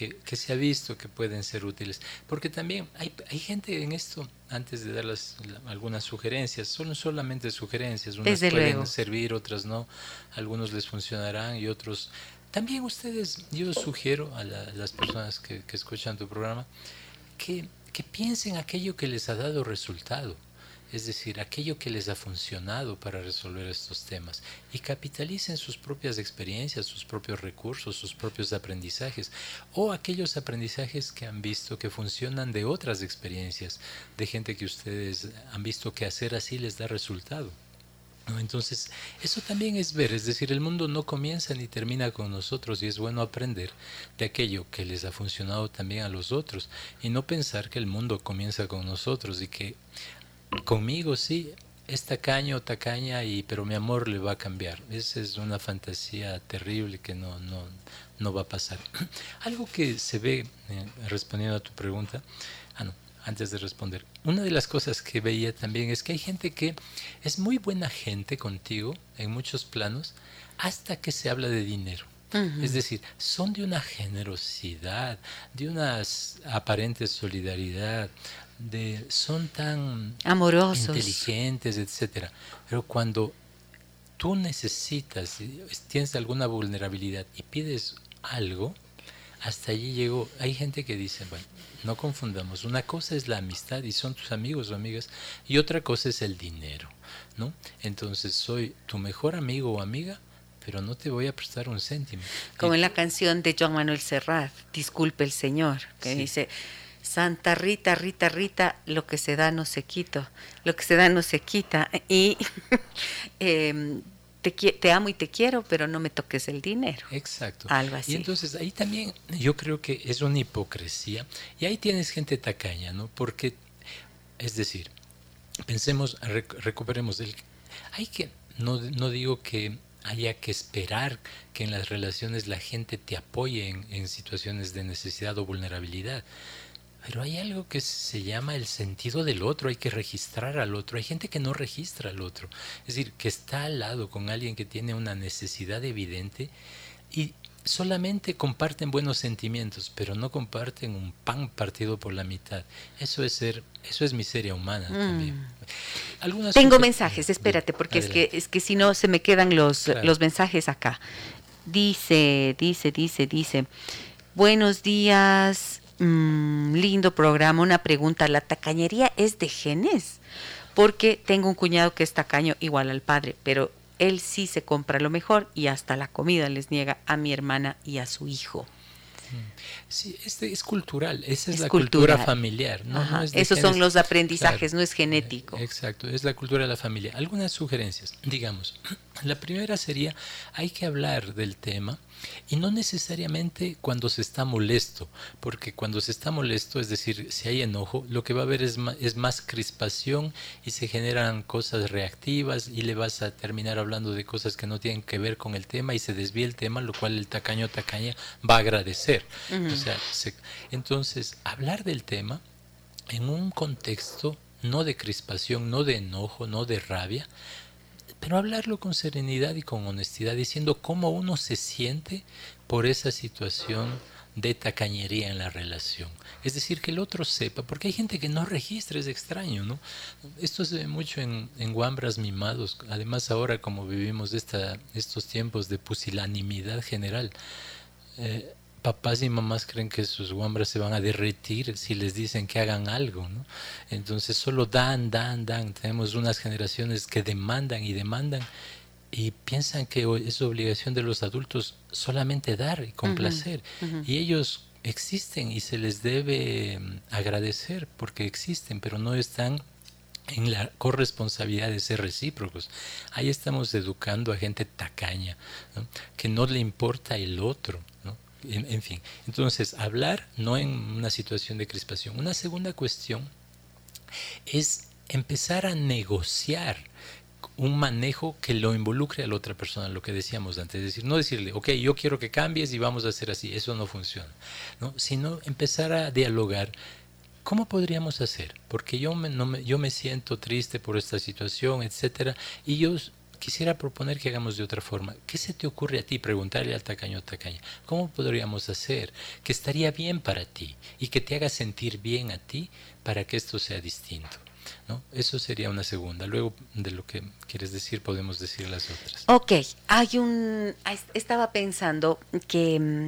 que, se ha visto que pueden ser útiles. Porque también hay, hay gente en esto, antes de dar algunas sugerencias, son solamente sugerencias, unas pueden servir, otras no, algunos les funcionarán y otros... También ustedes, yo sugiero a, las personas que, que, escuchan tu programa que, que piensen aquello que les ha dado resultado es decir, aquello que les ha funcionado para resolver estos temas, y capitalicen sus propias experiencias, sus propios recursos, sus propios aprendizajes, o aquellos aprendizajes que han visto que funcionan de otras experiencias, de gente que ustedes han visto que hacer así les da resultado. Entonces, eso también es ver, es decir, el mundo no comienza ni termina con nosotros y es bueno aprender de aquello que les ha funcionado también a los otros y no pensar que el mundo comienza con nosotros y que Conmigo sí, es tacaño tacaña, y, pero mi amor le va a cambiar. Esa es una fantasía terrible que no, no, no va a pasar. Algo que se ve, eh, respondiendo a tu pregunta, ah, no, antes de responder, una de las cosas que veía también es que hay gente que es muy buena gente contigo en muchos planos hasta que se habla de dinero. Es decir, son de una generosidad, de una aparente solidaridad, de, son tan amorosos, inteligentes, etcétera. Pero cuando tú necesitas, tienes alguna vulnerabilidad y pides algo, hasta allí llegó. Hay gente que dice, bueno, no confundamos, una cosa es la amistad y son tus amigos o amigas, y otra cosa es el dinero, ¿no? Entonces soy tu mejor amigo o amiga, pero no te voy a prestar un céntimo. Como en la canción de Joan Manuel Serrat, Disculpe el Señor, que dice, Santa Rita, Rita, Rita, lo que se da no se quita, lo que se da no se quita. Y em, te, te, amo y te quiero, pero no me toques el dinero. Exacto. Algo así. Y entonces ahí también yo creo que es una hipocresía. Y ahí tienes gente tacaña, ¿no? Porque, es decir, pensemos, recuperemos el... Hay que, no, no digo que haya que esperar que en las relaciones la gente te apoye en, en situaciones de necesidad o vulnerabilidad. Pero hay algo que se llama el sentido del otro, hay que registrar al otro. Hay gente que no registra al otro. Es decir, que está al lado con alguien que tiene una necesidad evidente y solamente comparten buenos sentimientos, pero no comparten un pan partido por la mitad. Eso es ser, eso es miseria humana mm. también. Tengo mensajes, espérate, porque es que es que si no se me quedan los, los mensajes acá. Dice, dice, dice, dice. Buenos días, Mm, lindo programa, una pregunta. ¿La tacañería es de genes? Porque tengo un cuñado que es tacaño igual al padre, pero él sí se compra lo mejor y hasta la comida les niega a mi hermana y a su hijo. Sí, este es cultural, esa es, la cultura familiar. No, Esos son los aprendizajes, no es genético. Exacto, es la cultura de la familia. Algunas sugerencias, digamos. La primera sería, hay que hablar del tema y no necesariamente cuando se está molesto, porque cuando se está molesto, es decir, si hay enojo, lo que va a haber es más, es más crispación y se generan cosas reactivas y le vas a terminar hablando de cosas que no tienen que ver con el tema y se desvía el tema, lo cual el tacaño tacaña va a agradecer. o sea, entonces, hablar del tema en un contexto no de crispación, no de enojo, no de rabia, pero hablarlo con serenidad y con honestidad, diciendo cómo uno se siente por esa situación de tacañería en la relación. Es decir, que el otro sepa, porque hay gente que no registra, es extraño, ¿no? Esto se ve mucho en, guambras mimados, además ahora como vivimos esta, estos tiempos de pusilanimidad general. Eh, papás y mamás creen que sus guambras se van a derretir si les dicen que hagan algo, ¿no? Entonces solo dan, dan, dan. Tenemos unas generaciones que demandan y demandan y piensan que es obligación de los adultos solamente dar y complacer. Y ellos existen y se les debe mm, agradecer porque existen, pero no están en la corresponsabilidad de ser recíprocos. Ahí estamos educando a gente tacaña, que no le importa el otro. ¿No? en, fin, entonces hablar no en una situación de crispación. Una segunda cuestión es empezar a negociar un manejo que lo involucre a la otra persona, lo que decíamos antes, es decir, no decirle, ok, yo quiero que cambies y vamos a hacer así, eso no funciona, ¿no? sino empezar a dialogar. ¿Cómo podríamos hacer? Porque yo me, no me, yo me siento triste por esta situación, etcétera, y yo quisiera proponer que hagamos de otra forma. ¿Qué se te ocurre a ti? Preguntarle al tacaño o tacaña. ¿Cómo podríamos hacer que estaría bien para ti y que te haga sentir bien a ti para que esto sea distinto? ¿No? Eso sería una segunda. Luego de lo que quieres decir podemos decir las otras. Ok, hay un... Estaba pensando que mm,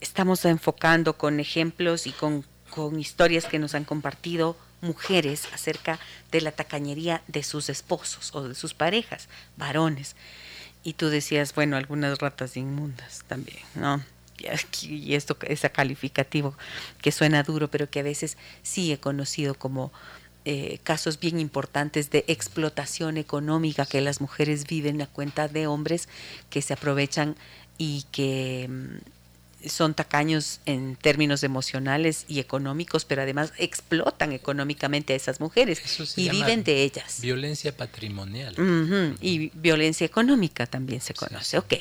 estamos enfocando con ejemplos y con, con historias que nos han compartido mujeres acerca de la tacañería de sus esposos o de sus parejas, varones. Y tú decías, bueno, algunas ratas inmundas también, ¿no? Y esto es calificativo que suena duro, pero que a veces sí he conocido como eh, casos bien importantes de explotación económica que las mujeres viven a cuenta de hombres que se aprovechan y que mm, son tacaños en términos emocionales y económicos, pero además explotan económicamente a esas mujeres y viven de ellas. Violencia patrimonial. Y violencia económica también se conoce. Ok.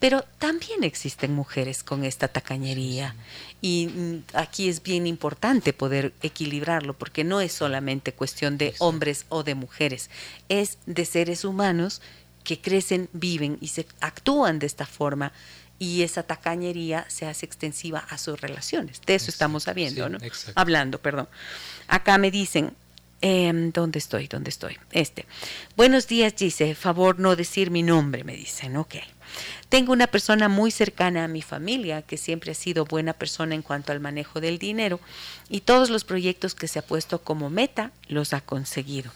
Pero también existen mujeres con esta tacañería y mm, aquí es bien importante poder equilibrarlo porque no es solamente cuestión de hombres o de mujeres, es de seres humanos que crecen, viven y se actúan de esta forma y esa tacañería se hace extensiva a sus relaciones. De eso estamos sabiendo, ¿no? Hablando, perdón. Acá me dicen, em, ¿dónde estoy? ¿Dónde estoy? Este. Buenos días, dice, favor no decir mi nombre, me dicen, ok. Tengo una persona muy cercana a mi familia que siempre ha sido buena persona en cuanto al manejo del dinero y todos los proyectos que se ha puesto como meta los ha conseguido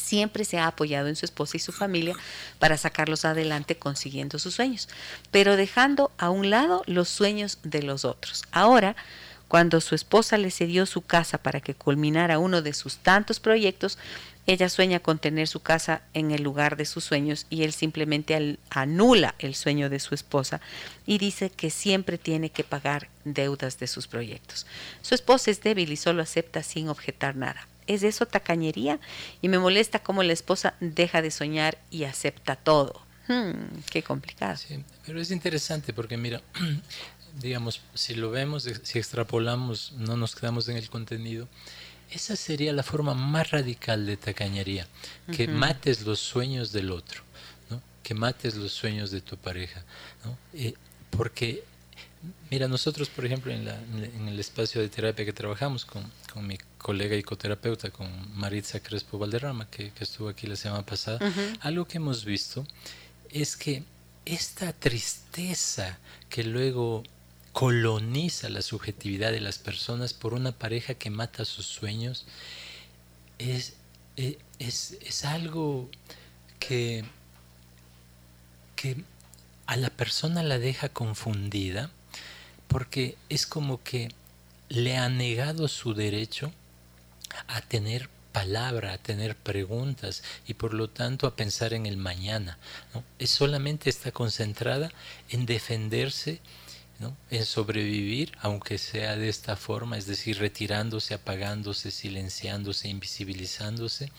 siempre se ha apoyado en su esposa y su familia para sacarlos adelante consiguiendo sus sueños, pero dejando a un lado los sueños de los otros. Ahora, cuando su esposa le cedió su casa para que culminara uno de sus tantos proyectos, ella sueña con tener su casa en el lugar de sus sueños y él simplemente anula el sueño de su esposa y dice que siempre tiene que pagar deudas de sus proyectos. Su esposa es débil y solo acepta sin objetar nada. ¿Es eso tacañería? Y me molesta cómo la esposa deja de soñar y acepta todo. Hmm, qué complicado. Sí, pero es interesante porque mira, digamos, si lo vemos, si extrapolamos, no nos quedamos en el contenido, esa sería la forma más radical de tacañería, que mates los sueños del otro, ¿no? que mates los sueños de tu pareja, ¿no? Eh, porque Mira, nosotros, por ejemplo, en, el espacio de terapia que trabajamos con, mi colega psicoterapeuta, con Maritza Crespo Valderrama, que, estuvo aquí la semana pasada, algo que hemos visto es que esta tristeza que luego coloniza la subjetividad de las personas por una pareja que mata sus sueños es, e, es, es algo que, que a la persona la deja confundida porque es como que le ha negado su derecho a tener palabra, a tener preguntas y por lo tanto a pensar en el mañana. Es solamente está concentrada en defenderse, en sobrevivir, aunque sea de esta forma, es decir, retirándose, apagándose, silenciándose, invisibilizándose.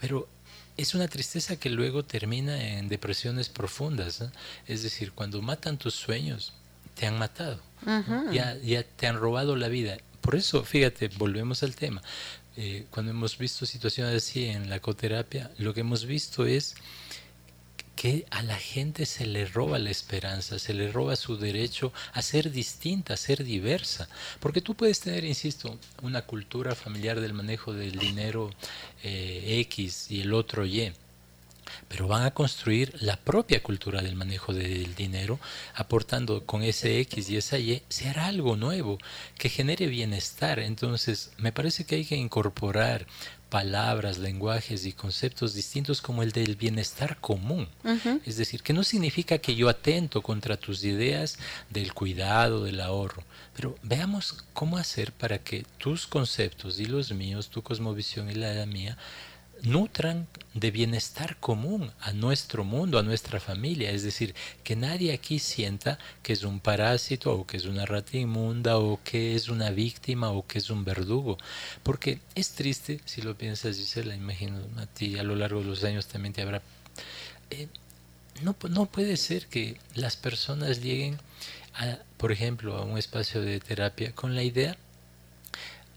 Pero es una tristeza que luego termina en depresiones profundas. Es decir, cuando matan tus sueños, te han matado, ya, ya te han robado la vida. Por eso, fíjate, volvemos al tema. Eh, cuando hemos visto situaciones así en la coterapia, lo que hemos visto es que a la gente se le roba la esperanza, se le roba su derecho a ser distinta, a ser diversa. Porque tú puedes tener, insisto, una cultura familiar del manejo del dinero eh, X y el otro Y pero van a construir la propia cultura del manejo del dinero, aportando con ese X y esa Y, se hará algo nuevo que genere bienestar. Entonces, me parece que hay que incorporar palabras, lenguajes y conceptos distintos como el del bienestar común. Es decir, que no significa que yo atento contra tus ideas del cuidado, del ahorro, pero veamos cómo hacer para que tus conceptos y los míos, tu cosmovisión y la mía, nutran de bienestar común a nuestro mundo, a nuestra familia. Es decir, que nadie aquí sienta que es un parásito o que es una rata inmunda o que es una víctima o que es un verdugo. Porque es triste, si lo piensas, Gisela, imagino a ti a lo largo de los años también te habrá... Eh, no, no puede ser que las personas lleguen, a, por ejemplo, a un espacio de terapia con la idea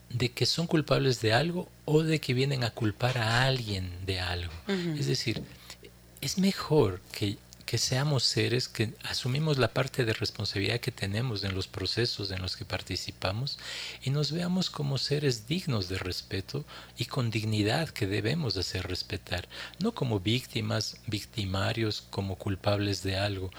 de que son culpables de algo o de que vienen a culpar a alguien de algo. Es decir, es mejor que, que, seamos seres que asumimos la parte de responsabilidad que tenemos en los procesos en los que participamos y nos veamos como seres dignos de respeto y con dignidad que debemos hacer respetar, no como víctimas, victimarios, como culpables de algo.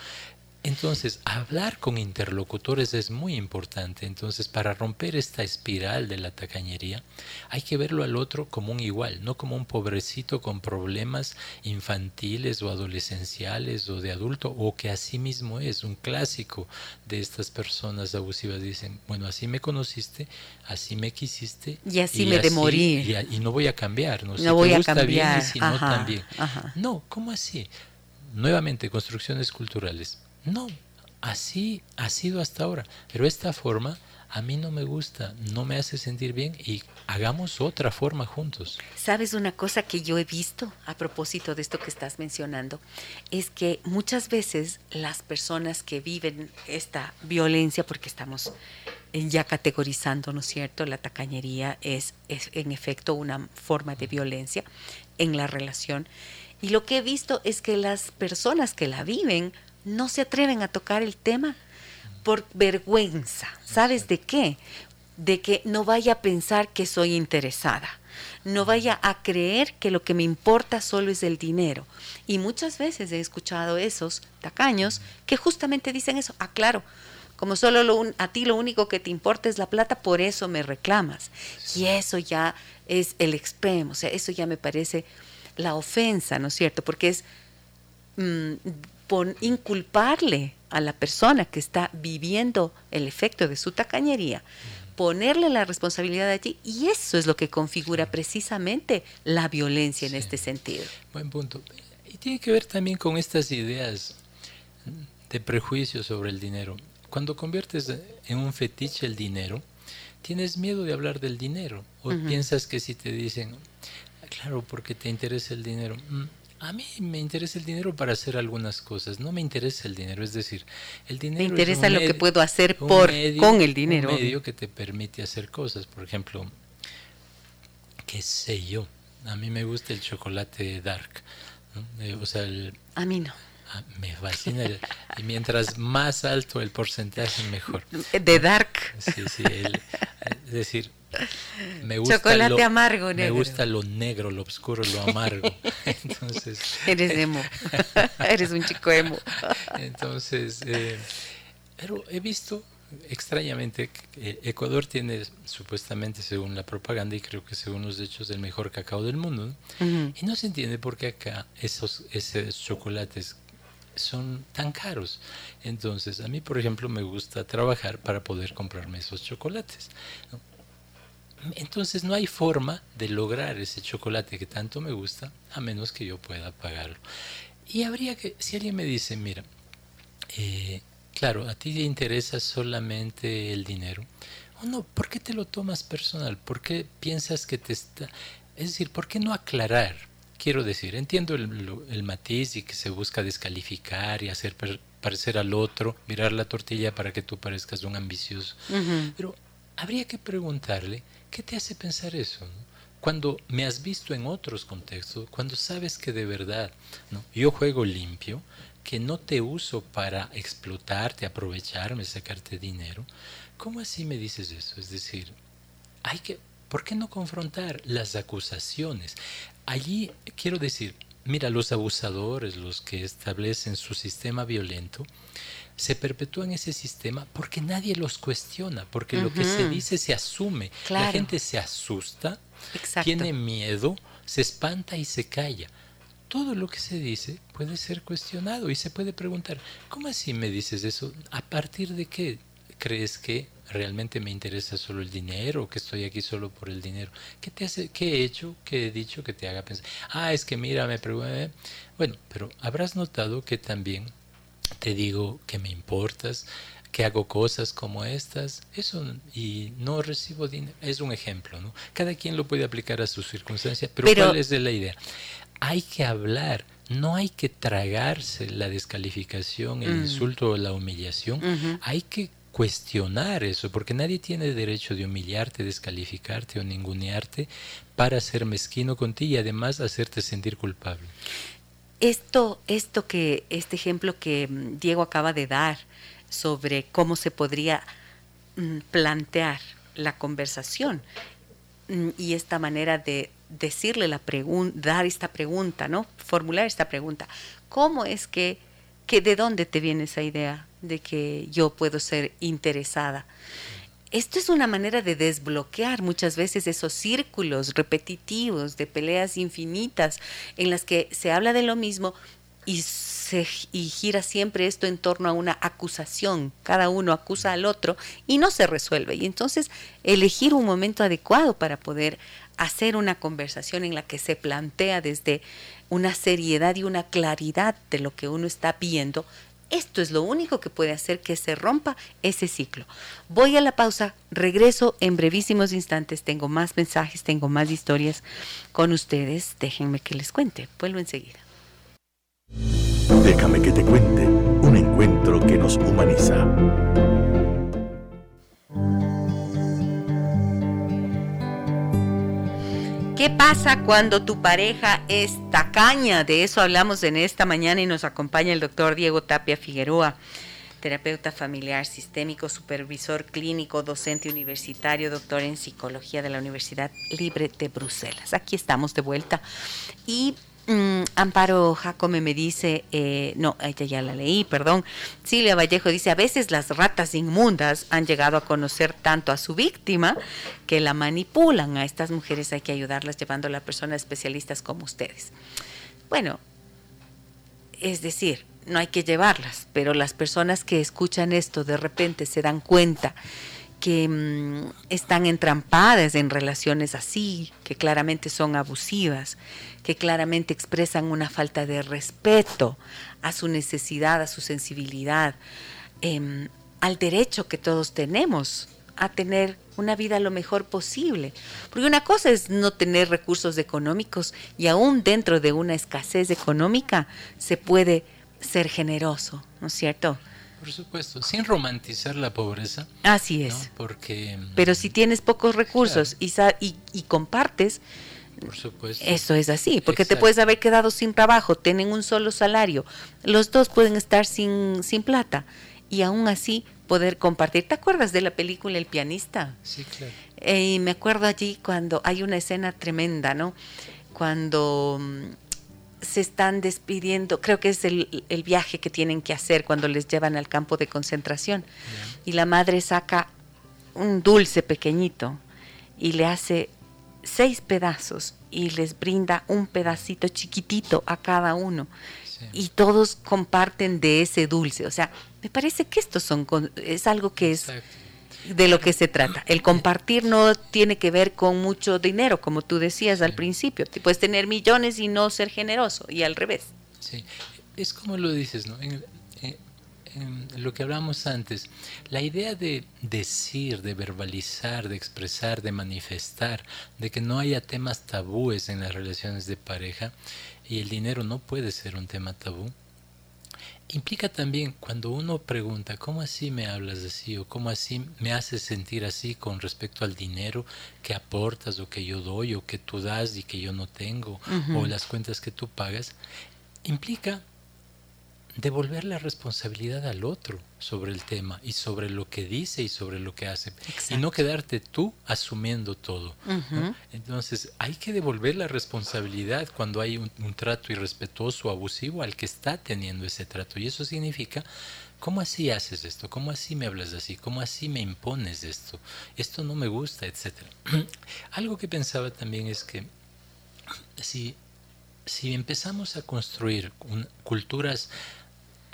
Entonces, hablar con interlocutores es muy importante. Entonces, para romper esta espiral de la tacañería, hay que verlo al otro como un igual, no como un pobrecito con problemas infantiles o adolescenciales o de adulto, o que así mismo es un clásico de estas personas abusivas. Dicen, bueno, así me conociste, así me quisiste. Y así me de morir. Y, no voy a cambiar. No, no voy a cambiar. Bien y si no, también. No, ¿cómo así? Nuevamente, construcciones culturales no, así ha sido hasta ahora. Pero esta forma a mí no me gusta, no me hace sentir bien y hagamos otra forma juntos. Sabes una cosa que yo he visto a propósito de esto que estás mencionando, es que muchas veces las personas que viven esta violencia, porque estamos ya categorizando, ¿no es cierto? La tacañería es, es en efecto una forma de violencia en la relación Y lo que he visto es que las personas que la viven no se atreven a tocar el tema por vergüenza. ¿Sabes de qué? De que no vaya a pensar que soy interesada. No vaya a creer que lo que me importa solo es el dinero. Y muchas veces he escuchado esos tacaños que justamente dicen eso. Ah, claro, como solo a ti lo único que te importa es la plata, por eso me reclamas. Y eso ya es el extremo, o sea, eso ya me parece la ofensa, ¿no es cierto? Porque es mm, inculparle a la persona que está viviendo el efecto de su tacañería, ponerle la responsabilidad a ti, y eso es lo que configura precisamente la violencia en este sentido. Buen punto. Y tiene que ver también con estas ideas de prejuicio sobre el dinero. Cuando conviertes en un fetiche el dinero, tienes miedo de hablar del dinero o piensas que si te dicen, claro, porque te interesa el dinero. A mí me interesa el dinero para hacer algunas cosas, no me interesa el dinero, es decir, el dinero... Me interesa lo que puedo hacer por, con el dinero. Un medio que te permite hacer cosas, por ejemplo, qué sé yo, a mí me gusta el chocolate dark, eh, o sea, a mí no. Ah, me fascina. y mientras más alto el porcentaje, mejor. De dark. Sí, sí. es decir, me gusta Chocolate lo, amargo, negro. Me gusta lo negro, lo oscuro, lo amargo. Entonces. Eres emo. Eres un chico emo. Entonces, eh, pero he visto extrañamente Ecuador tiene supuestamente según la propaganda y creo que según los hechos el mejor cacao del mundo y no se entiende por qué acá esos, esos chocolates son tan caros. Entonces, a mí, por ejemplo, me gusta trabajar para poder comprarme esos chocolates. Entonces, no hay forma de lograr ese chocolate que tanto me gusta a menos que yo pueda pagarlo. Y habría que, si alguien me dice, mira, eh, claro, a ti te interesa solamente el dinero, o no, ¿por qué te lo tomas personal? ¿Por qué piensas que te está... Es decir, ¿por qué no aclarar? Quiero decir, entiendo el, matiz y que se busca descalificar y hacer parecer al otro, mirar la tortilla para que tú parezcas un ambicioso. Pero habría que preguntarle, ¿qué te hace pensar eso? Cuando me has visto en otros contextos, cuando sabes que de verdad ¿no? yo juego limpio, que no te uso para explotarte, aprovecharme, sacarte dinero, ¿cómo así me dices eso? Es decir, hay que, ¿por qué no confrontar las acusaciones? Allí quiero decir, mira, los abusadores, los que establecen su sistema violento, se perpetúan ese sistema porque nadie los cuestiona, porque lo que se dice se asume. La gente se asusta, tiene miedo, se espanta y se calla. Todo lo que se dice puede ser cuestionado y se puede preguntar, ¿cómo así me dices eso? ¿A partir de qué crees que realmente me interesa solo el dinero, que estoy aquí solo por el dinero. ¿Qué te hace, qué he hecho, qué he dicho que te haga pensar? Ah, es que mira, me pregunté. Bueno, pero habrás notado que también te digo que me importas, que hago cosas como estas, eso y no recibo dinero, es un ejemplo, ¿no? Cada quien lo puede aplicar a sus circunstancias, pero, ¿cuál es la idea? Hay que hablar, no hay que tragarse la descalificación, el insulto o la humillación, hay que cuestionar eso, porque nadie tiene derecho de humillarte, descalificarte o ningunearte para ser mezquino contigo y además hacerte sentir culpable. Esto, esto que, este ejemplo que mm, Diego acaba de dar sobre cómo se podría mm, plantear la conversación mm, y esta manera de decirle la pregunta, dar esta pregunta, ¿no? Formular esta pregunta. ¿Cómo es que, que de dónde te viene esa idea? De que yo puedo ser interesada. Esto es una manera de desbloquear muchas veces esos círculos repetitivos de peleas infinitas en las que se habla de lo mismo y, se, y gira siempre esto en torno a una acusación. Cada uno acusa al otro y no se resuelve. Y entonces elegir un momento adecuado para poder hacer una conversación en la que se plantea desde una seriedad y una claridad de lo que uno está viendo esto es lo único que puede hacer que se rompa ese ciclo. Voy a la pausa, regreso en brevísimos instantes. Tengo más mensajes, tengo más historias con ustedes. Déjenme que les cuente. Vuelvo enseguida. Déjame que te cuente un encuentro que nos humaniza. ¿Qué pasa cuando tu pareja es tacaña? De eso hablamos en esta mañana y nos acompaña el doctor Diego Tapia Figueroa, terapeuta familiar sistémico, supervisor clínico, docente universitario, doctor en psicología de la Universidad Libre de Bruselas. Aquí estamos de vuelta. Y Mm, Amparo Jacome me dice, eh, no, ella ya la leí, perdón. Silvia Vallejo dice, a veces las ratas inmundas han llegado a conocer tanto a su víctima que la manipulan. A estas mujeres hay que ayudarlas llevándola a personas especialistas como ustedes. Bueno, es decir, no hay que llevarlas, pero las personas que escuchan esto de repente se dan cuenta que mm, están entrampadas en relaciones así, que claramente son abusivas, que claramente expresan una falta de respeto a su necesidad, a su sensibilidad, em, al derecho que todos tenemos a tener una vida lo mejor posible. Porque una cosa es no tener recursos económicos y aún dentro de una escasez económica se puede ser generoso, ¿no es cierto? Por supuesto, sin romantizar la pobreza. Así es. Porque. Pero si tienes pocos recursos y, y, compartes, por supuesto. Eso es así, porque te puedes haber quedado sin trabajo, tienen un solo salario, los dos pueden estar sin, sin plata y aún así poder compartir. ¿Te acuerdas de la película El pianista? Sí, claro. Eh, y me acuerdo allí cuando hay una escena tremenda, ¿no? Cuando mm, se están despidiendo, creo que es el, viaje que tienen que hacer cuando les llevan al campo de concentración. Y la madre saca un dulce pequeñito y le hace seis pedazos y les brinda un pedacito chiquitito a cada uno. Y todos comparten de ese dulce. O sea, me parece que esto son, es algo que es de lo que se trata. El compartir no tiene que ver con mucho dinero, como tú decías al principio. Puedes tener millones y no ser generoso, y al revés. Sí, es como lo dices, ¿no? En, lo que hablamos antes, la idea de decir, de verbalizar, de expresar, de manifestar, de que no haya temas tabúes en las relaciones de pareja, y el dinero no puede ser un tema tabú, implica también cuando uno pregunta, ¿cómo así me hablas así? o cómo así me haces sentir así con respecto al dinero que aportas o que yo doy o que tú das y que yo no tengo o las cuentas que tú pagas, implica devolver la responsabilidad al otro sobre el tema y sobre lo que dice y sobre lo que hace. Y no quedarte tú asumiendo todo. Entonces hay que devolver la responsabilidad cuando hay un, trato irrespetuoso abusivo al que está teniendo ese trato. Y eso significa, ¿cómo así haces esto? ¿Cómo así me hablas así? ¿Cómo así me impones esto? Esto no me gusta, etcétera. Algo que pensaba también es que si, si empezamos a construir culturas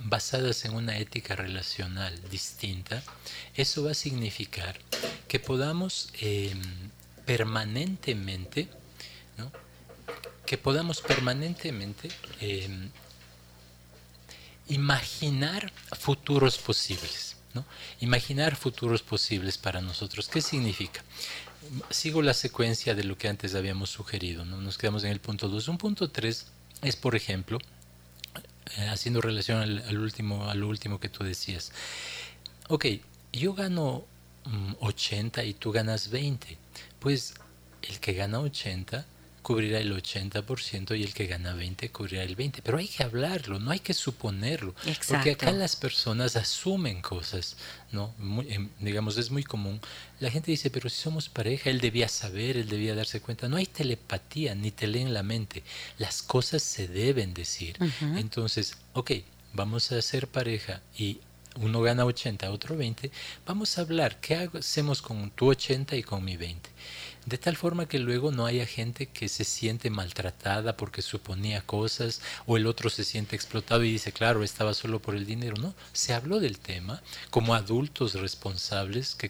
basadas en una ética relacional distinta, eso va a significar que podamos em, permanentemente, que podamos permanentemente em, imaginar futuros posibles. Imaginar futuros posibles para nosotros. ¿Qué significa? Sigo la secuencia de lo que antes habíamos sugerido. ¿no? Nos quedamos en el punto 2. Un punto 3 es, por ejemplo, eh, haciendo relación al, último, al último que tú decías. Ok, yo gano 80 mm, y tú ganas 20. Pues el que gana 80 cubrirá el 80% y el que gana 20 cubrirá el 20%. Pero hay que hablarlo, no hay que suponerlo. Porque acá las personas asumen cosas, ¿no? Em, digamos, es muy común. La gente dice, pero si somos pareja, él debía saber, él debía darse cuenta. No hay telepatía, ni te leen la mente. Las cosas se deben decir. Entonces, ok, vamos a ser pareja y uno gana 80, otro 20, vamos a hablar, ¿qué hacemos con tu 80 y con mi 20? De tal forma que luego no haya gente que se siente maltratada porque suponía cosas o el otro se siente explotado y dice, claro, estaba solo por el dinero. No, se habló del tema como adultos responsables que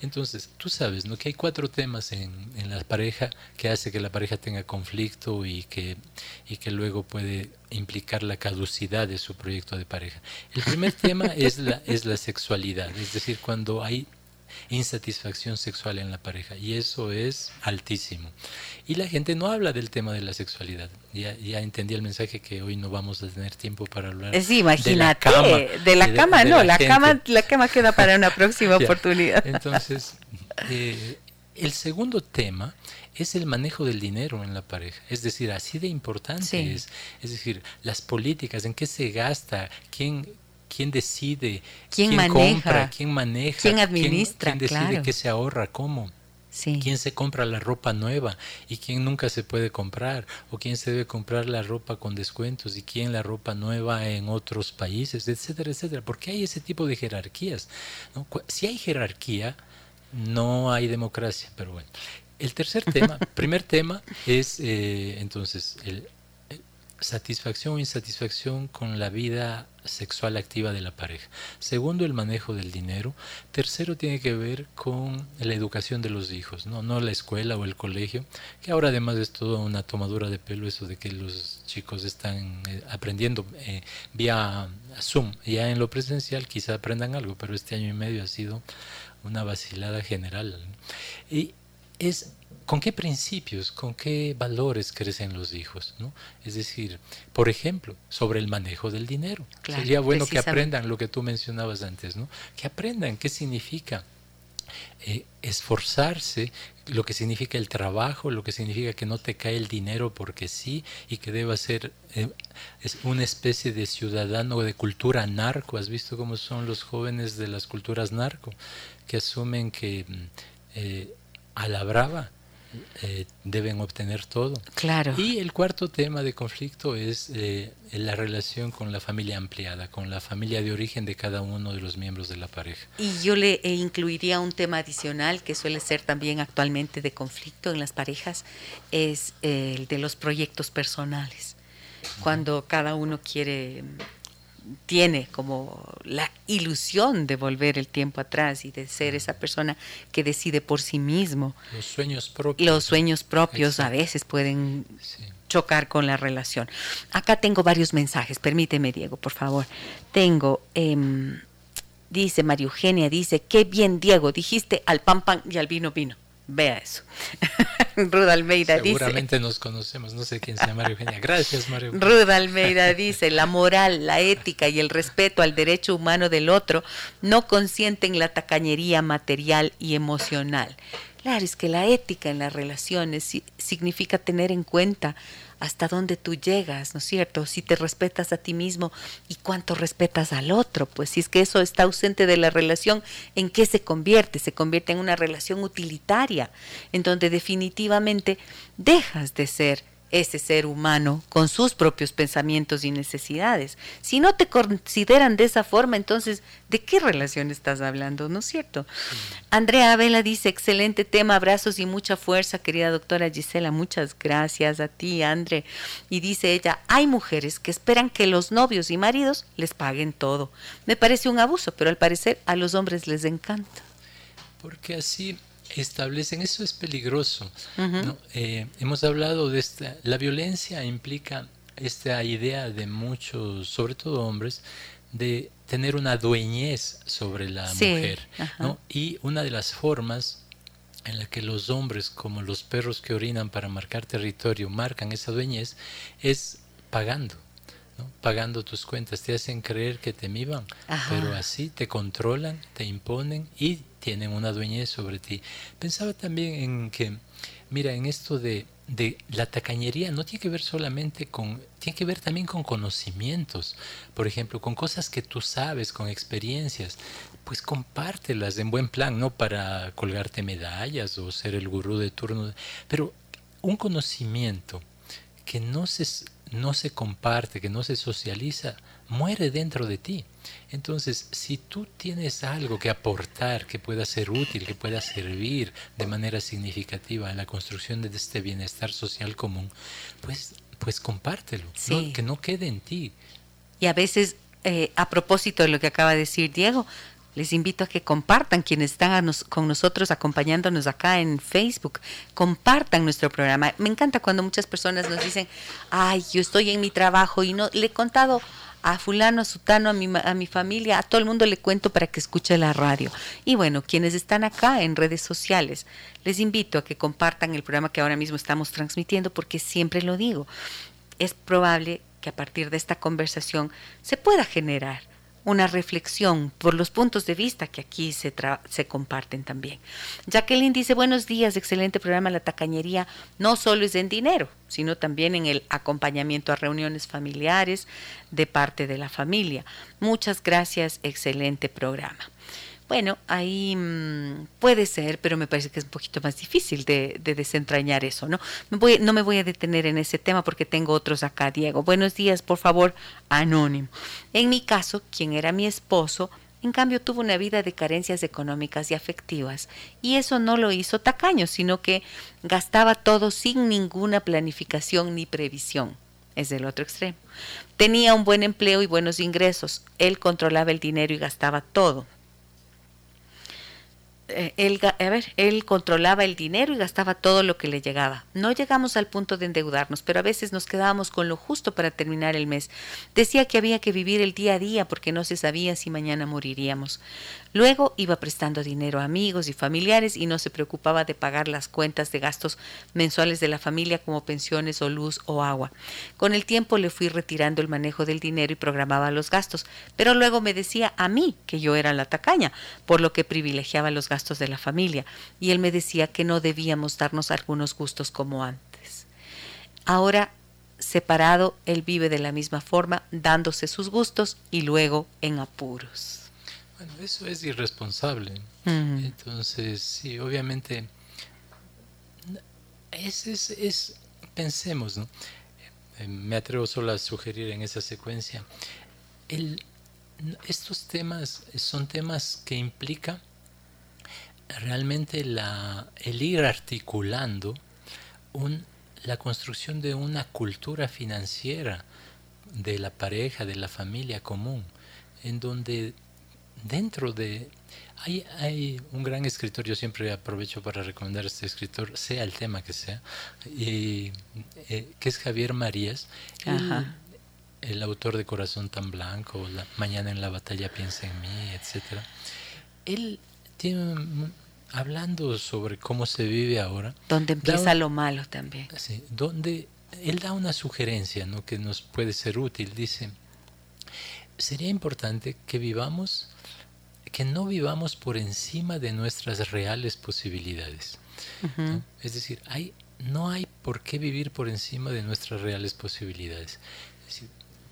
Entonces, tú sabes, ¿no? Que hay cuatro temas en, en la pareja que hace que la pareja tenga conflicto y que, y que luego puede implicar la caducidad de su proyecto de pareja. El primer tema es la, es la sexualidad, es decir, cuando hay insatisfacción sexual en la pareja y eso es altísimo. Y la gente no habla del tema de la sexualidad. Ya, ya entendí el mensaje que hoy no vamos a tener tiempo para hablar. Sí, imagínate, de la cama, no, la, cama, la cama queda para una próxima oportunidad. Entonces, eh, el segundo tema es el manejo del dinero en la pareja. Es decir, así de importante es. Es decir, las políticas, en qué se gasta, quién, quién decide, quién, compra, quién maneja, quién administra, quién, decide qué se ahorra, cómo. ¿Quién se compra la ropa nueva y quién nunca se puede comprar? ¿O quién se debe comprar la ropa con descuentos y quién la ropa nueva en otros países, etcétera, etcétera? Porque hay ese tipo de jerarquías. Si hay jerarquía, no hay democracia, pero bueno. El tercer tema, primer tema es eh, entonces el, satisfacción o insatisfacción con la vida sexual activa de la pareja. Segundo, el manejo del dinero. Tercero, tiene que ver con la educación de los hijos, no, no la escuela o el colegio, que ahora además es toda una tomadura de pelo eso de que los chicos están eh, aprendiendo eh, vía Zoom. Ya en lo presencial quizá aprendan algo, pero este año y medio ha sido una vacilada general. Y es con qué principios, con qué valores crecen los hijos, ¿no? Es decir, por ejemplo, sobre el manejo del dinero. Sería bueno que aprendan lo que tú mencionabas antes, ¿no? Que aprendan qué significa eh, esforzarse, lo que significa el trabajo, lo que significa que no te cae el dinero porque sí y que deba ser eh, es una especie de ciudadano de cultura narco. ¿Has visto cómo son los jóvenes de las culturas narco? Que asumen que mm, eh, a la brava eh, deben obtener todo. Claro. Y el cuarto tema de conflicto es eh, la relación con la familia ampliada, con la familia de origen de cada uno de los miembros de la pareja. Y yo le eh, incluiría un tema adicional que suele ser también actualmente de conflicto en las parejas, es el de los proyectos personales. Cuando cada uno quiere tiene como la ilusión de volver el tiempo atrás y de ser esa persona que decide por sí mismo. Los sueños propios. Los sueños propios a veces pueden chocar con la relación. Acá tengo varios mensajes, permíteme Diego, por favor. Tengo, em, dice María Eugenia, dice, qué bien Diego, dijiste al pan pan y al vino vino. Vea eso. Ruda Almeida dice. Seguramente nos conocemos, no sé quién se llama María Eugenia. Gracias, María Ruda Almeida dice: la moral, la ética y el respeto al derecho humano del otro no consienten la tacañería material y emocional. Claro, es que la ética en las relaciones significa tener en cuenta hasta dónde tú llegas, ¿no es cierto? Si te respetas a ti mismo y cuánto respetas al otro, pues si es que eso está ausente de la relación, ¿en qué se convierte? Se convierte en una relación utilitaria, en donde definitivamente dejas de ser ese ser humano con sus propios pensamientos y necesidades. Si no te consideran de esa forma, entonces, ¿de qué relación estás hablando? ¿No es cierto? Andrea Vela dice, excelente tema, abrazos y mucha fuerza, querida doctora Gisela, muchas gracias a ti, Andre. Y dice ella, hay mujeres que esperan que los novios y maridos les paguen todo. Me parece un abuso, pero al parecer a los hombres les encanta. Porque así establecen, eso es peligroso. Eh, hemos hablado de esta, la violencia implica esta idea de muchos, sobre todo hombres, de tener una dueñez sobre la mujer. Y una de las formas en la que los hombres, como los perros que orinan para marcar territorio, marcan esa dueñez, es pagando. pagando tus cuentas, te hacen creer que te miman, pero así te controlan, te imponen y tienen una dueñez sobre ti. Pensaba también en que, mira, en esto de, de la tacañería no tiene que ver solamente con, tiene que ver también con conocimientos, por ejemplo, con cosas que tú sabes, con experiencias, pues compártelas en buen plan, no para colgarte medallas o ser el gurú de turno, pero un conocimiento que no se, no se comparte, que no se socializa, muere dentro de ti. Entonces, si tú tienes algo que aportar, que pueda ser útil, que pueda servir de manera significativa en la construcción de este bienestar social común, pues, pues compártelo, que no quede en ti. Y a veces, eh, a propósito de lo que acaba de decir Diego, les invito a que compartan quienes están con nosotros acompañándonos acá en Facebook, compartan nuestro programa. Me encanta cuando muchas personas nos dicen, ay, yo estoy en mi trabajo y no le he contado a fulano, a sutano, a mi, a mi familia, a todo el mundo le cuento para que escuche la radio. Y bueno, quienes están acá en redes sociales, les invito a que compartan el programa que ahora mismo estamos transmitiendo porque siempre lo digo, es probable que a partir de esta conversación se pueda generar una reflexión por los puntos de vista que aquí se, se comparten también. Jacqueline dice, buenos días, excelente programa La Tacañería, no solo es en dinero, sino también en el acompañamiento a reuniones familiares de parte de la familia. Muchas gracias, excelente programa. Bueno, ahí mm, puede ser, pero me parece que es un poquito más difícil de, desentrañar eso, ¿no? no me voy a detener en ese tema porque tengo otros acá, Diego. Buenos días, por favor, anónimo. En mi caso, quien era mi esposo, en cambio tuvo una vida de carencias económicas y afectivas, y eso no lo hizo tacaño, sino que gastaba todo sin ninguna planificación ni previsión. Es del otro extremo. Tenía un buen empleo y buenos ingresos. Él controlaba el dinero y gastaba todo. Eh, él, a ver, él controlaba el dinero y gastaba todo lo que le llegaba. No llegamos al punto de endeudarnos, pero a veces nos quedábamos con lo justo para terminar el mes. Decía que había que vivir el día a día porque no se sabía si mañana moriríamos. Luego iba prestando dinero a amigos y familiares y no se preocupaba de pagar las cuentas de gastos mensuales de la familia como pensiones o luz o agua. Con el tiempo le fui retirando el manejo del dinero y programaba los gastos, pero luego me decía a mí que yo era la tacaña, por lo que privilegiaba los gastos de la familia, y él me decía que no debíamos darnos algunos gustos como antes. Ahora separado, él vive de la misma forma, dándose sus gustos y luego en apuros. Bueno, eso es irresponsable. Entonces, sí, obviamente, es, es, es, pensemos, ¿no? Eh, me atrevo solo a sugerir en esa secuencia, el, estos temas son temas que implican realmente la, el ir articulando un, la construcción de una cultura financiera de la pareja, de la familia común, en donde dentro de... Hay, hay un gran escritor, yo siempre aprovecho para recomendar a este escritor, sea el tema que sea, y, eh, que es Javier Marías, el, autor de Corazón tan Blanco, la, Mañana en la batalla piensa en mí, etc. Él tiene, hablando sobre cómo se vive ahora. Donde empieza lo malo también. Sí, donde él da una sugerencia ¿no? que nos puede ser útil. Dice, sería importante que vivamos que no vivamos por encima de nuestras reales posibilidades. Es decir, hay, no hay por qué vivir por encima de nuestras reales posibilidades.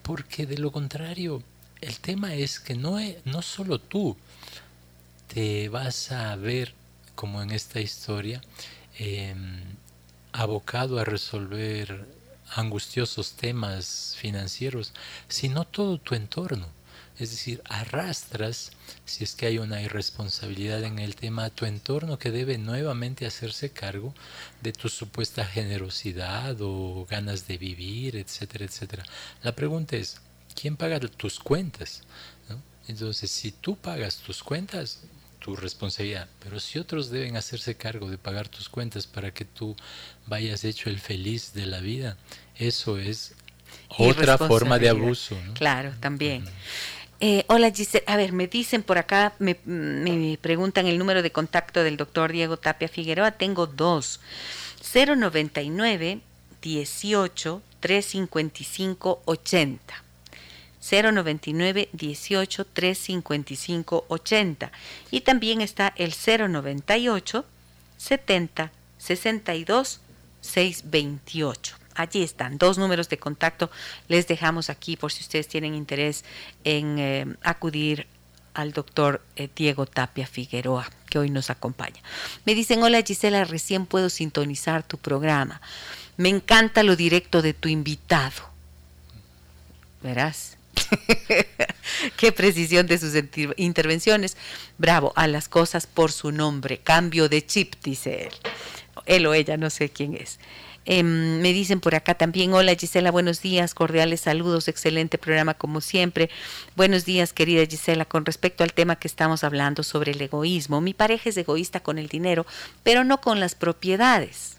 porque de lo contrario, el tema es que no, no solo tú te vas a ver, como en esta historia, em, abocado a resolver angustiosos temas financieros, sino todo tu entorno. Es decir, arrastras, si es que hay una irresponsabilidad en el tema, a tu entorno que debe nuevamente hacerse cargo de tu supuesta generosidad o ganas de vivir, etcétera, etcétera. La pregunta es, ¿quién paga tus cuentas? Entonces, si tú pagas tus cuentas, tu responsabilidad, pero si otros deben hacerse cargo de pagar tus cuentas para que tú vayas hecho el feliz de la vida, eso es otra forma de abuso. Claro, también. Eh, hola Giselle, a ver, me dicen por acá, me, preguntan el número de contacto del doctor Diego Tapia Figueroa, tengo dos, 099 18 355 80. 099 18 355 80 y también está el 098 70 62 628. Allí están, dos números de contacto. Les dejamos aquí por si ustedes tienen interés en eh, acudir al doctor eh, Diego Tapia Figueroa, que hoy nos acompaña. Me dicen, hola Gisela, recién puedo sintonizar tu programa. Me encanta lo directo de tu invitado. Verás. Qué precisión de sus intervenciones. Bravo, a las cosas por su nombre. Cambio de chip, dice él. Él o ella, no sé quién es. Em, me dicen por acá también, hola Gisela, buenos días, cordiales saludos, excelente programa como siempre. Buenos días, querida Gisela, con respecto al tema que estamos hablando sobre el egoísmo. Mi pareja es egoísta con el dinero, pero no con las propiedades.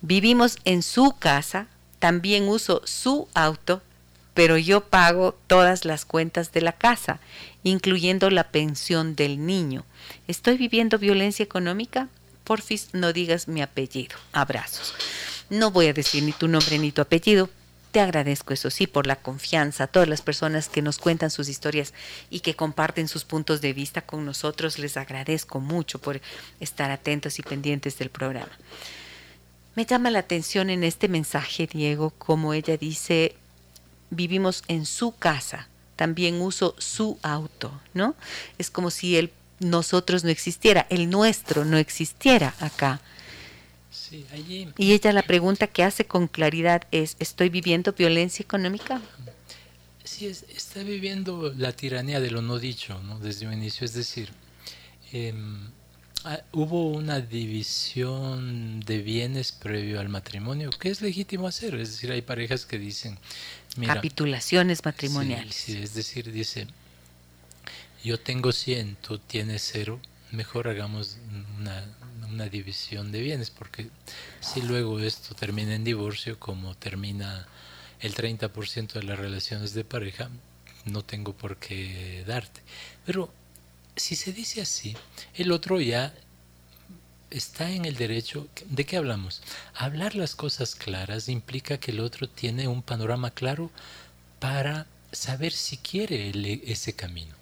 Vivimos en su casa, también uso su auto, pero yo pago todas las cuentas de la casa, incluyendo la pensión del niño. ¿Estoy viviendo violencia económica? porfis no digas mi apellido. Abrazos. No voy a decir ni tu nombre ni tu apellido. te agradezco, eso sí, por la confianza, a todas las personas que nos cuentan sus historias y que comparten sus puntos de vista con nosotros. Les agradezco mucho por estar atentos y pendientes del programa. Me llama la atención en este mensaje, Diego, como ella dice, vivimos en su casa, también uso su auto, ¿no? Es como si el nosotros no existiera, el nuestro no existiera acá. Y ella la pregunta que hace con claridad es, ¿estoy viviendo violencia económica? Sí, está viviendo la tiranía de lo no dicho, ¿no? Desde un inicio, es decir, em, ah, hubo una división de bienes previo al matrimonio, que es legítimo hacer, es decir, hay parejas que dicen... Capitulaciones matrimoniales. Sí, es decir, dice, yo tengo 100, tú tienes cero, mejor hagamos una, una división de bienes, porque si luego esto termina en divorcio, como termina el 30% de las relaciones de pareja, no tengo por qué darte. Pero si se dice así, el otro ya está en el derecho. ¿De qué hablamos? Hablar las cosas claras implica que el otro tiene un panorama claro para saber si quiere ese camino.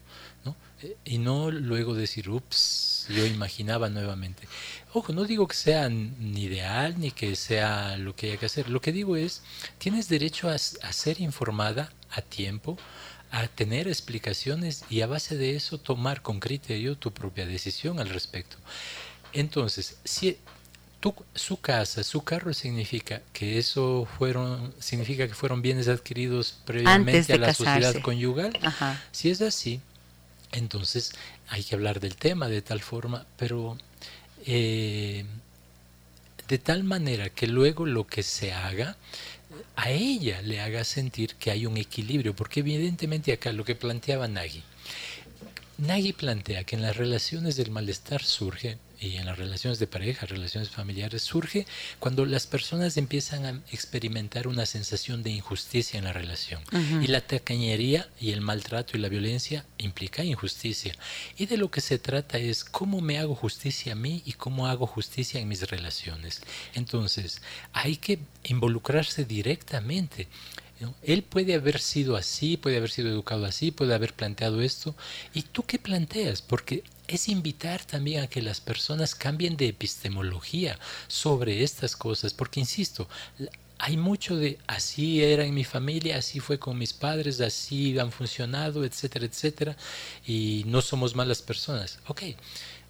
¿no? Y no luego decir, ups, yo imaginaba nuevamente. Ojo, no digo que sea ni ideal ni que sea lo que haya que hacer. Lo que digo es, tienes derecho a ser informada a tiempo, a tener explicaciones y a base de eso tomar con criterio tu propia decisión al respecto. Entonces, si tu, su casa, su carro significa que eso fueron, significa que fueron bienes adquiridos previamente a la sociedad conyugal. Si es así, entonces hay que hablar del tema de tal forma, pero eh, de tal manera que luego lo que se haga a ella le haga sentir que hay un equilibrio, porque evidentemente acá lo que planteaba Nagy, Nagy plantea que en las relaciones del malestar surge y en las relaciones de pareja, relaciones familiares, surge cuando las personas empiezan a experimentar una sensación de injusticia en la relación. Y la tacañería y el maltrato y la violencia implica injusticia. Y de lo que se trata es cómo me hago justicia a mí y cómo hago justicia en mis relaciones. Entonces, hay que involucrarse directamente. Él puede haber sido así, puede haber sido educado así, puede haber planteado esto. ¿Y tú qué planteas? Porque es invitar también a que las personas cambien de epistemología sobre estas cosas, porque insisto, hay mucho de así era en mi familia, así fue con mis padres, así han funcionado, etcétera, etcétera, y no somos malas personas. Ok,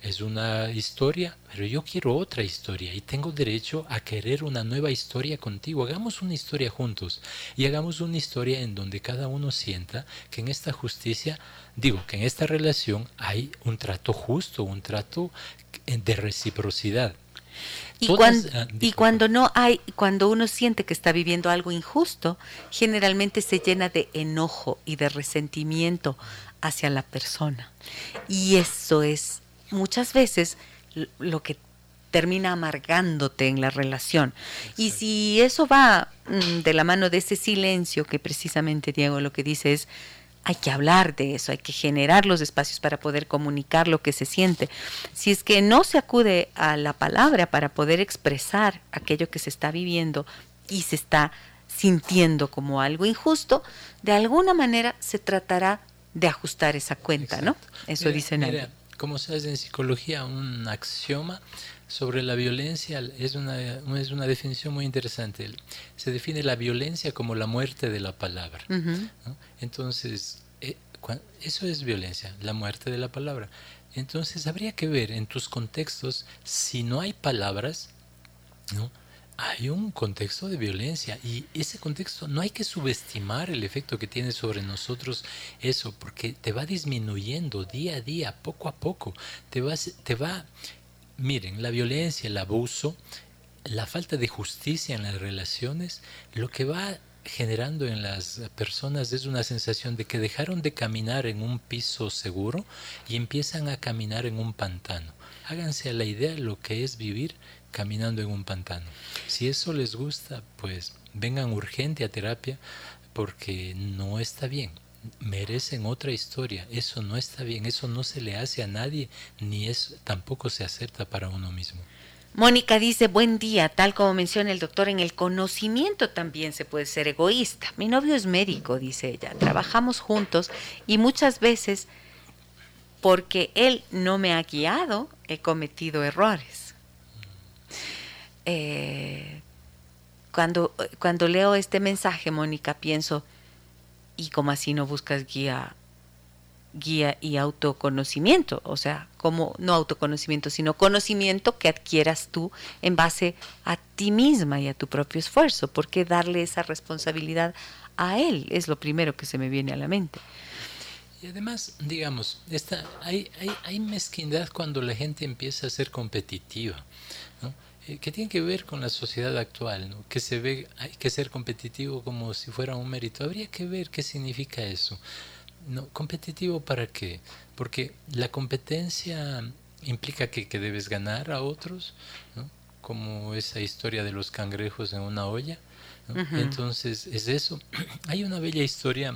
es una historia, pero yo quiero otra historia y tengo derecho a querer una nueva historia contigo. Hagamos una historia juntos y hagamos una historia en donde cada uno sienta que en esta justicia, digo, que en esta relación hay un trato justo, un trato de reciprocidad. Y, cuando, ah, y cuando no hay, cuando uno siente que está viviendo algo injusto, generalmente se llena de enojo y de resentimiento hacia la persona. Y eso es muchas veces lo que termina amargándote en la relación. Y si eso va mm, de la mano de ese silencio que precisamente Diego lo que dice es, hay que hablar de eso, hay que generar los espacios para poder comunicar lo que se siente. Si es que no se acude a la palabra para poder expresar aquello que se está viviendo y se está sintiendo como algo injusto, de alguna manera se tratará de ajustar esa cuenta, ¿no? Eso dice Naya como se hace en psicología, un axioma sobre la violencia es una, es una definición muy interesante. Se define la violencia como la muerte de la palabra. Entonces, eh, eso es violencia, la muerte de la palabra. Entonces, habría que ver en tus contextos, si no hay palabras, ¿no? Hay un contexto de violencia y ese contexto no hay que subestimar el efecto que tiene sobre nosotros eso, porque te va disminuyendo día a día, poco a poco. Te, te va, miren, la violencia, el abuso, la falta de justicia en las relaciones, lo que va generando en las personas es una sensación de que dejaron de caminar en un piso seguro y empiezan a caminar en un pantano. Háganse a la idea de lo que es vivir caminando en un pantano. Si eso les gusta, pues vengan urgente a terapia porque no está bien. Merecen otra historia. Eso no está bien. Eso no se le hace a nadie ni es tampoco se acepta para uno mismo. Mónica dice, buen día, tal como menciona el doctor, en el conocimiento también se puede ser egoísta. Mi novio es médico, dice ella, trabajamos juntos y muchas veces porque él no me ha guiado, he cometido errores. Eh, cuando, cuando leo este mensaje, Mónica, pienso, ¿y cómo así no buscas guía guía y autoconocimiento, o sea, como no autoconocimiento, sino conocimiento que adquieras tú en base a ti misma y a tu propio esfuerzo, porque darle esa responsabilidad a él es lo primero que se me viene a la mente. Y además, digamos, esta, hay, hay, hay mezquindad cuando la gente empieza a ser competitiva, que tiene que ver con la sociedad actual, ¿no? que se ve, hay que ser competitivo como si fuera un mérito. Habría que ver qué significa eso. No, competitivo para qué? Porque la competencia implica que, que debes ganar a otros, ¿no? como esa historia de los cangrejos en una olla. ¿no? Uh -huh. Entonces, es eso. Hay una bella historia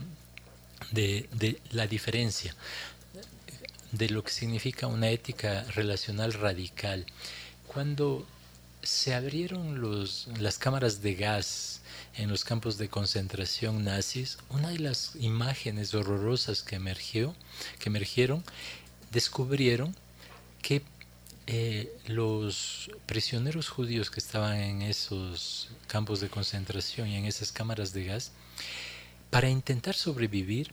de, de, la diferencia, de lo que significa una ética relacional radical. Cuando se abrieron las cámaras de gas en los campos de concentración nazis, una de las imágenes horrorosas que emergió, que emergieron, descubrieron que eh, los prisioneros judíos que estaban en esos campos de concentración y en esas cámaras de gas, para intentar sobrevivir,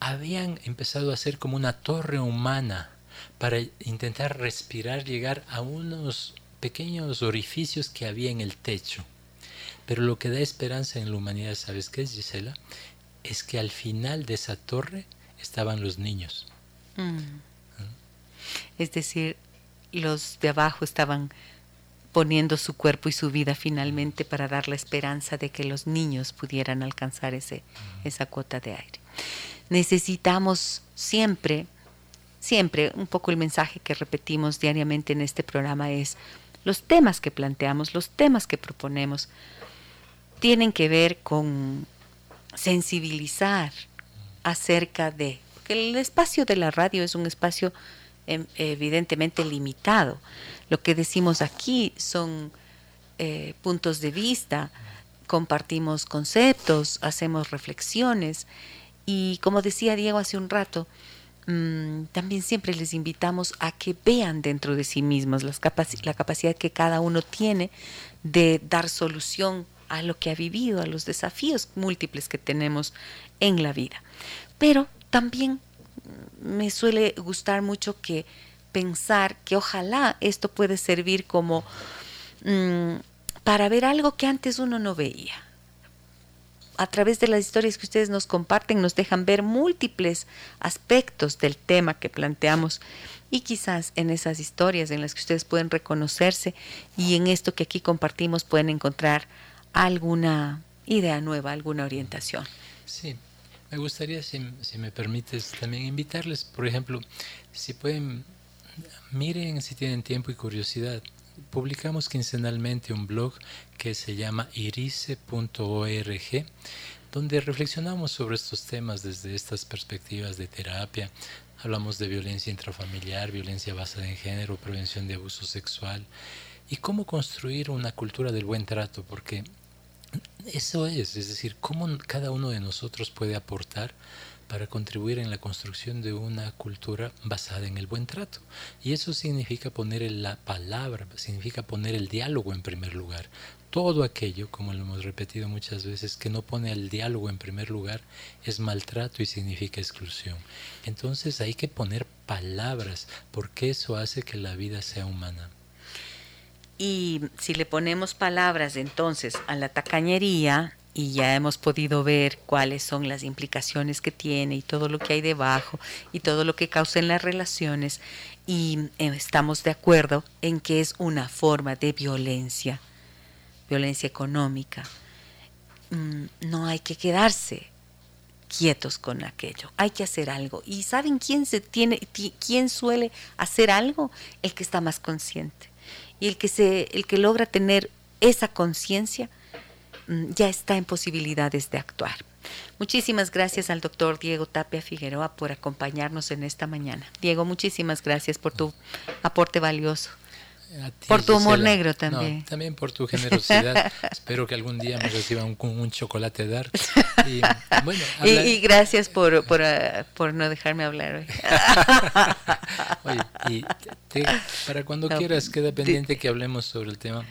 habían empezado a hacer como una torre humana para intentar respirar, llegar a unos pequeños orificios que había en el techo. Pero lo que da esperanza en la humanidad, ¿sabes qué es, Gisela? Es que al final de esa torre estaban los niños. Mm. ¿Mm? Es decir, los de abajo estaban poniendo su cuerpo y su vida finalmente para dar la esperanza de que los niños pudieran alcanzar ese, mm. esa cuota de aire. Necesitamos siempre, siempre, un poco el mensaje que repetimos diariamente en este programa es, los temas que planteamos, los temas que proponemos, tienen que ver con sensibilizar acerca de, porque el espacio de la radio es un espacio eh, evidentemente limitado. Lo que decimos aquí son eh, puntos de vista, compartimos conceptos, hacemos reflexiones y como decía Diego hace un rato, mmm, también siempre les invitamos a que vean dentro de sí mismos las la capacidad que cada uno tiene de dar solución a lo que ha vivido, a los desafíos múltiples que tenemos en la vida. Pero también me suele gustar mucho que pensar que ojalá esto puede servir como mmm, para ver algo que antes uno no veía. A través de las historias que ustedes nos comparten nos dejan ver múltiples aspectos del tema que planteamos y quizás en esas historias en las que ustedes pueden reconocerse y en esto que aquí compartimos pueden encontrar alguna idea nueva, alguna orientación. Sí, me gustaría, si, si, me permites, también invitarles, por ejemplo, si pueden, miren si tienen tiempo y curiosidad. Publicamos quincenalmente un blog que se llama irice.org, donde reflexionamos sobre estos temas desde estas perspectivas de terapia. Hablamos de violencia intrafamiliar, violencia basada en género, prevención de abuso sexual y cómo construir una cultura del buen trato, porque eso es, es decir, cómo cada uno de nosotros puede aportar para contribuir en la construcción de una cultura basada en el buen trato. Y eso significa poner la palabra, significa poner el diálogo en primer lugar. Todo aquello, como lo hemos repetido muchas veces, que no pone el diálogo en primer lugar es maltrato y significa exclusión. Entonces hay que poner palabras porque eso hace que la vida sea humana. Y si le ponemos palabras entonces a la tacañería, y ya hemos podido ver cuáles son las implicaciones que tiene y todo lo que hay debajo y todo lo que causa en las relaciones, y estamos de acuerdo en que es una forma de violencia, violencia económica. No hay que quedarse quietos con aquello. Hay que hacer algo. ¿Y saben quién se tiene quién suele hacer algo? El que está más consciente y el que, se, el que logra tener esa conciencia mm, ya está en posibilidades de actuar. Muchísimas gracias al doctor Diego Tapia Figueroa por acompañarnos en esta mañana. Diego, muchísimas gracias por tu aporte valioso. por tu humor negro también. también por tu generosidad. Espero que algún día me reciba un, un chocolate dark. Y, bueno, y, gracias por, por, uh, por, no dejarme hablar hoy. Oye, y para cuando quieras, queda pendiente que hablemos sobre el tema.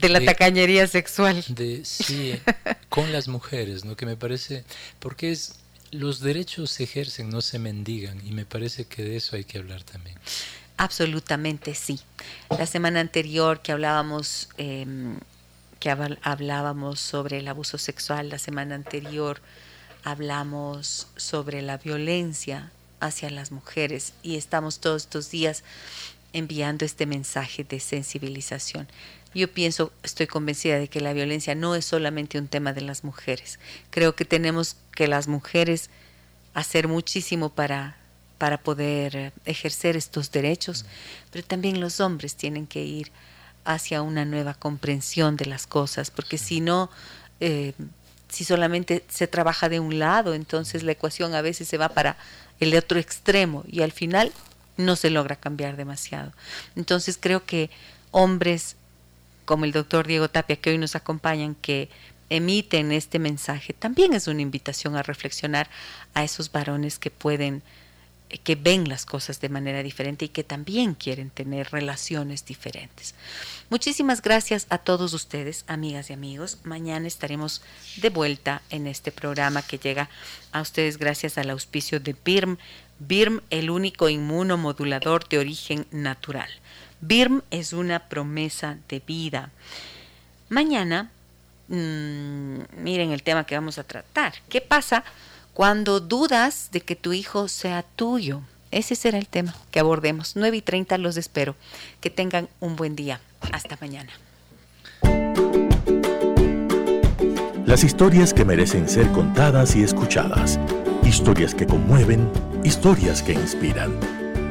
De la tacañería sexual. De, sí, con las mujeres, ¿no? Que me parece, porque es, los derechos se ejercen, no se mendigan, y me parece que de eso hay que hablar también. Absolutamente sí. La semana anterior que hablábamos, em, que hablábamos sobre el abuso sexual, la semana anterior hablamos sobre la violencia hacia las mujeres y estamos todos estos días enviando este mensaje de sensibilización. Yo pienso, estoy convencida de que la violencia no es solamente un tema de las mujeres. Creo que tenemos que las mujeres hacer muchísimo para para poder ejercer estos derechos, pero también los hombres tienen que ir hacia una nueva comprensión de las cosas, porque si no, eh, si solamente se trabaja de un lado, entonces la ecuación a veces se va para el otro extremo y al final no se logra cambiar demasiado. Entonces creo que hombres como el doctor Diego Tapia, que hoy nos acompañan, que emiten este mensaje, también es una invitación a reflexionar a esos varones que pueden que ven las cosas de manera diferente y que también quieren tener relaciones diferentes. Muchísimas gracias a todos ustedes, amigas y amigos. Mañana estaremos de vuelta en este programa que llega a ustedes gracias al auspicio de BIRM. BIRM, el único inmunomodulador de origen natural. BIRM es una promesa de vida. Mañana, mmm, miren el tema que vamos a tratar. ¿Qué pasa? Cuando dudas de que tu hijo sea tuyo, ese será el tema que abordemos. 9 y 30 los espero. Que tengan un buen día. Hasta mañana. Las historias que merecen ser contadas y escuchadas. Historias que conmueven, historias que inspiran.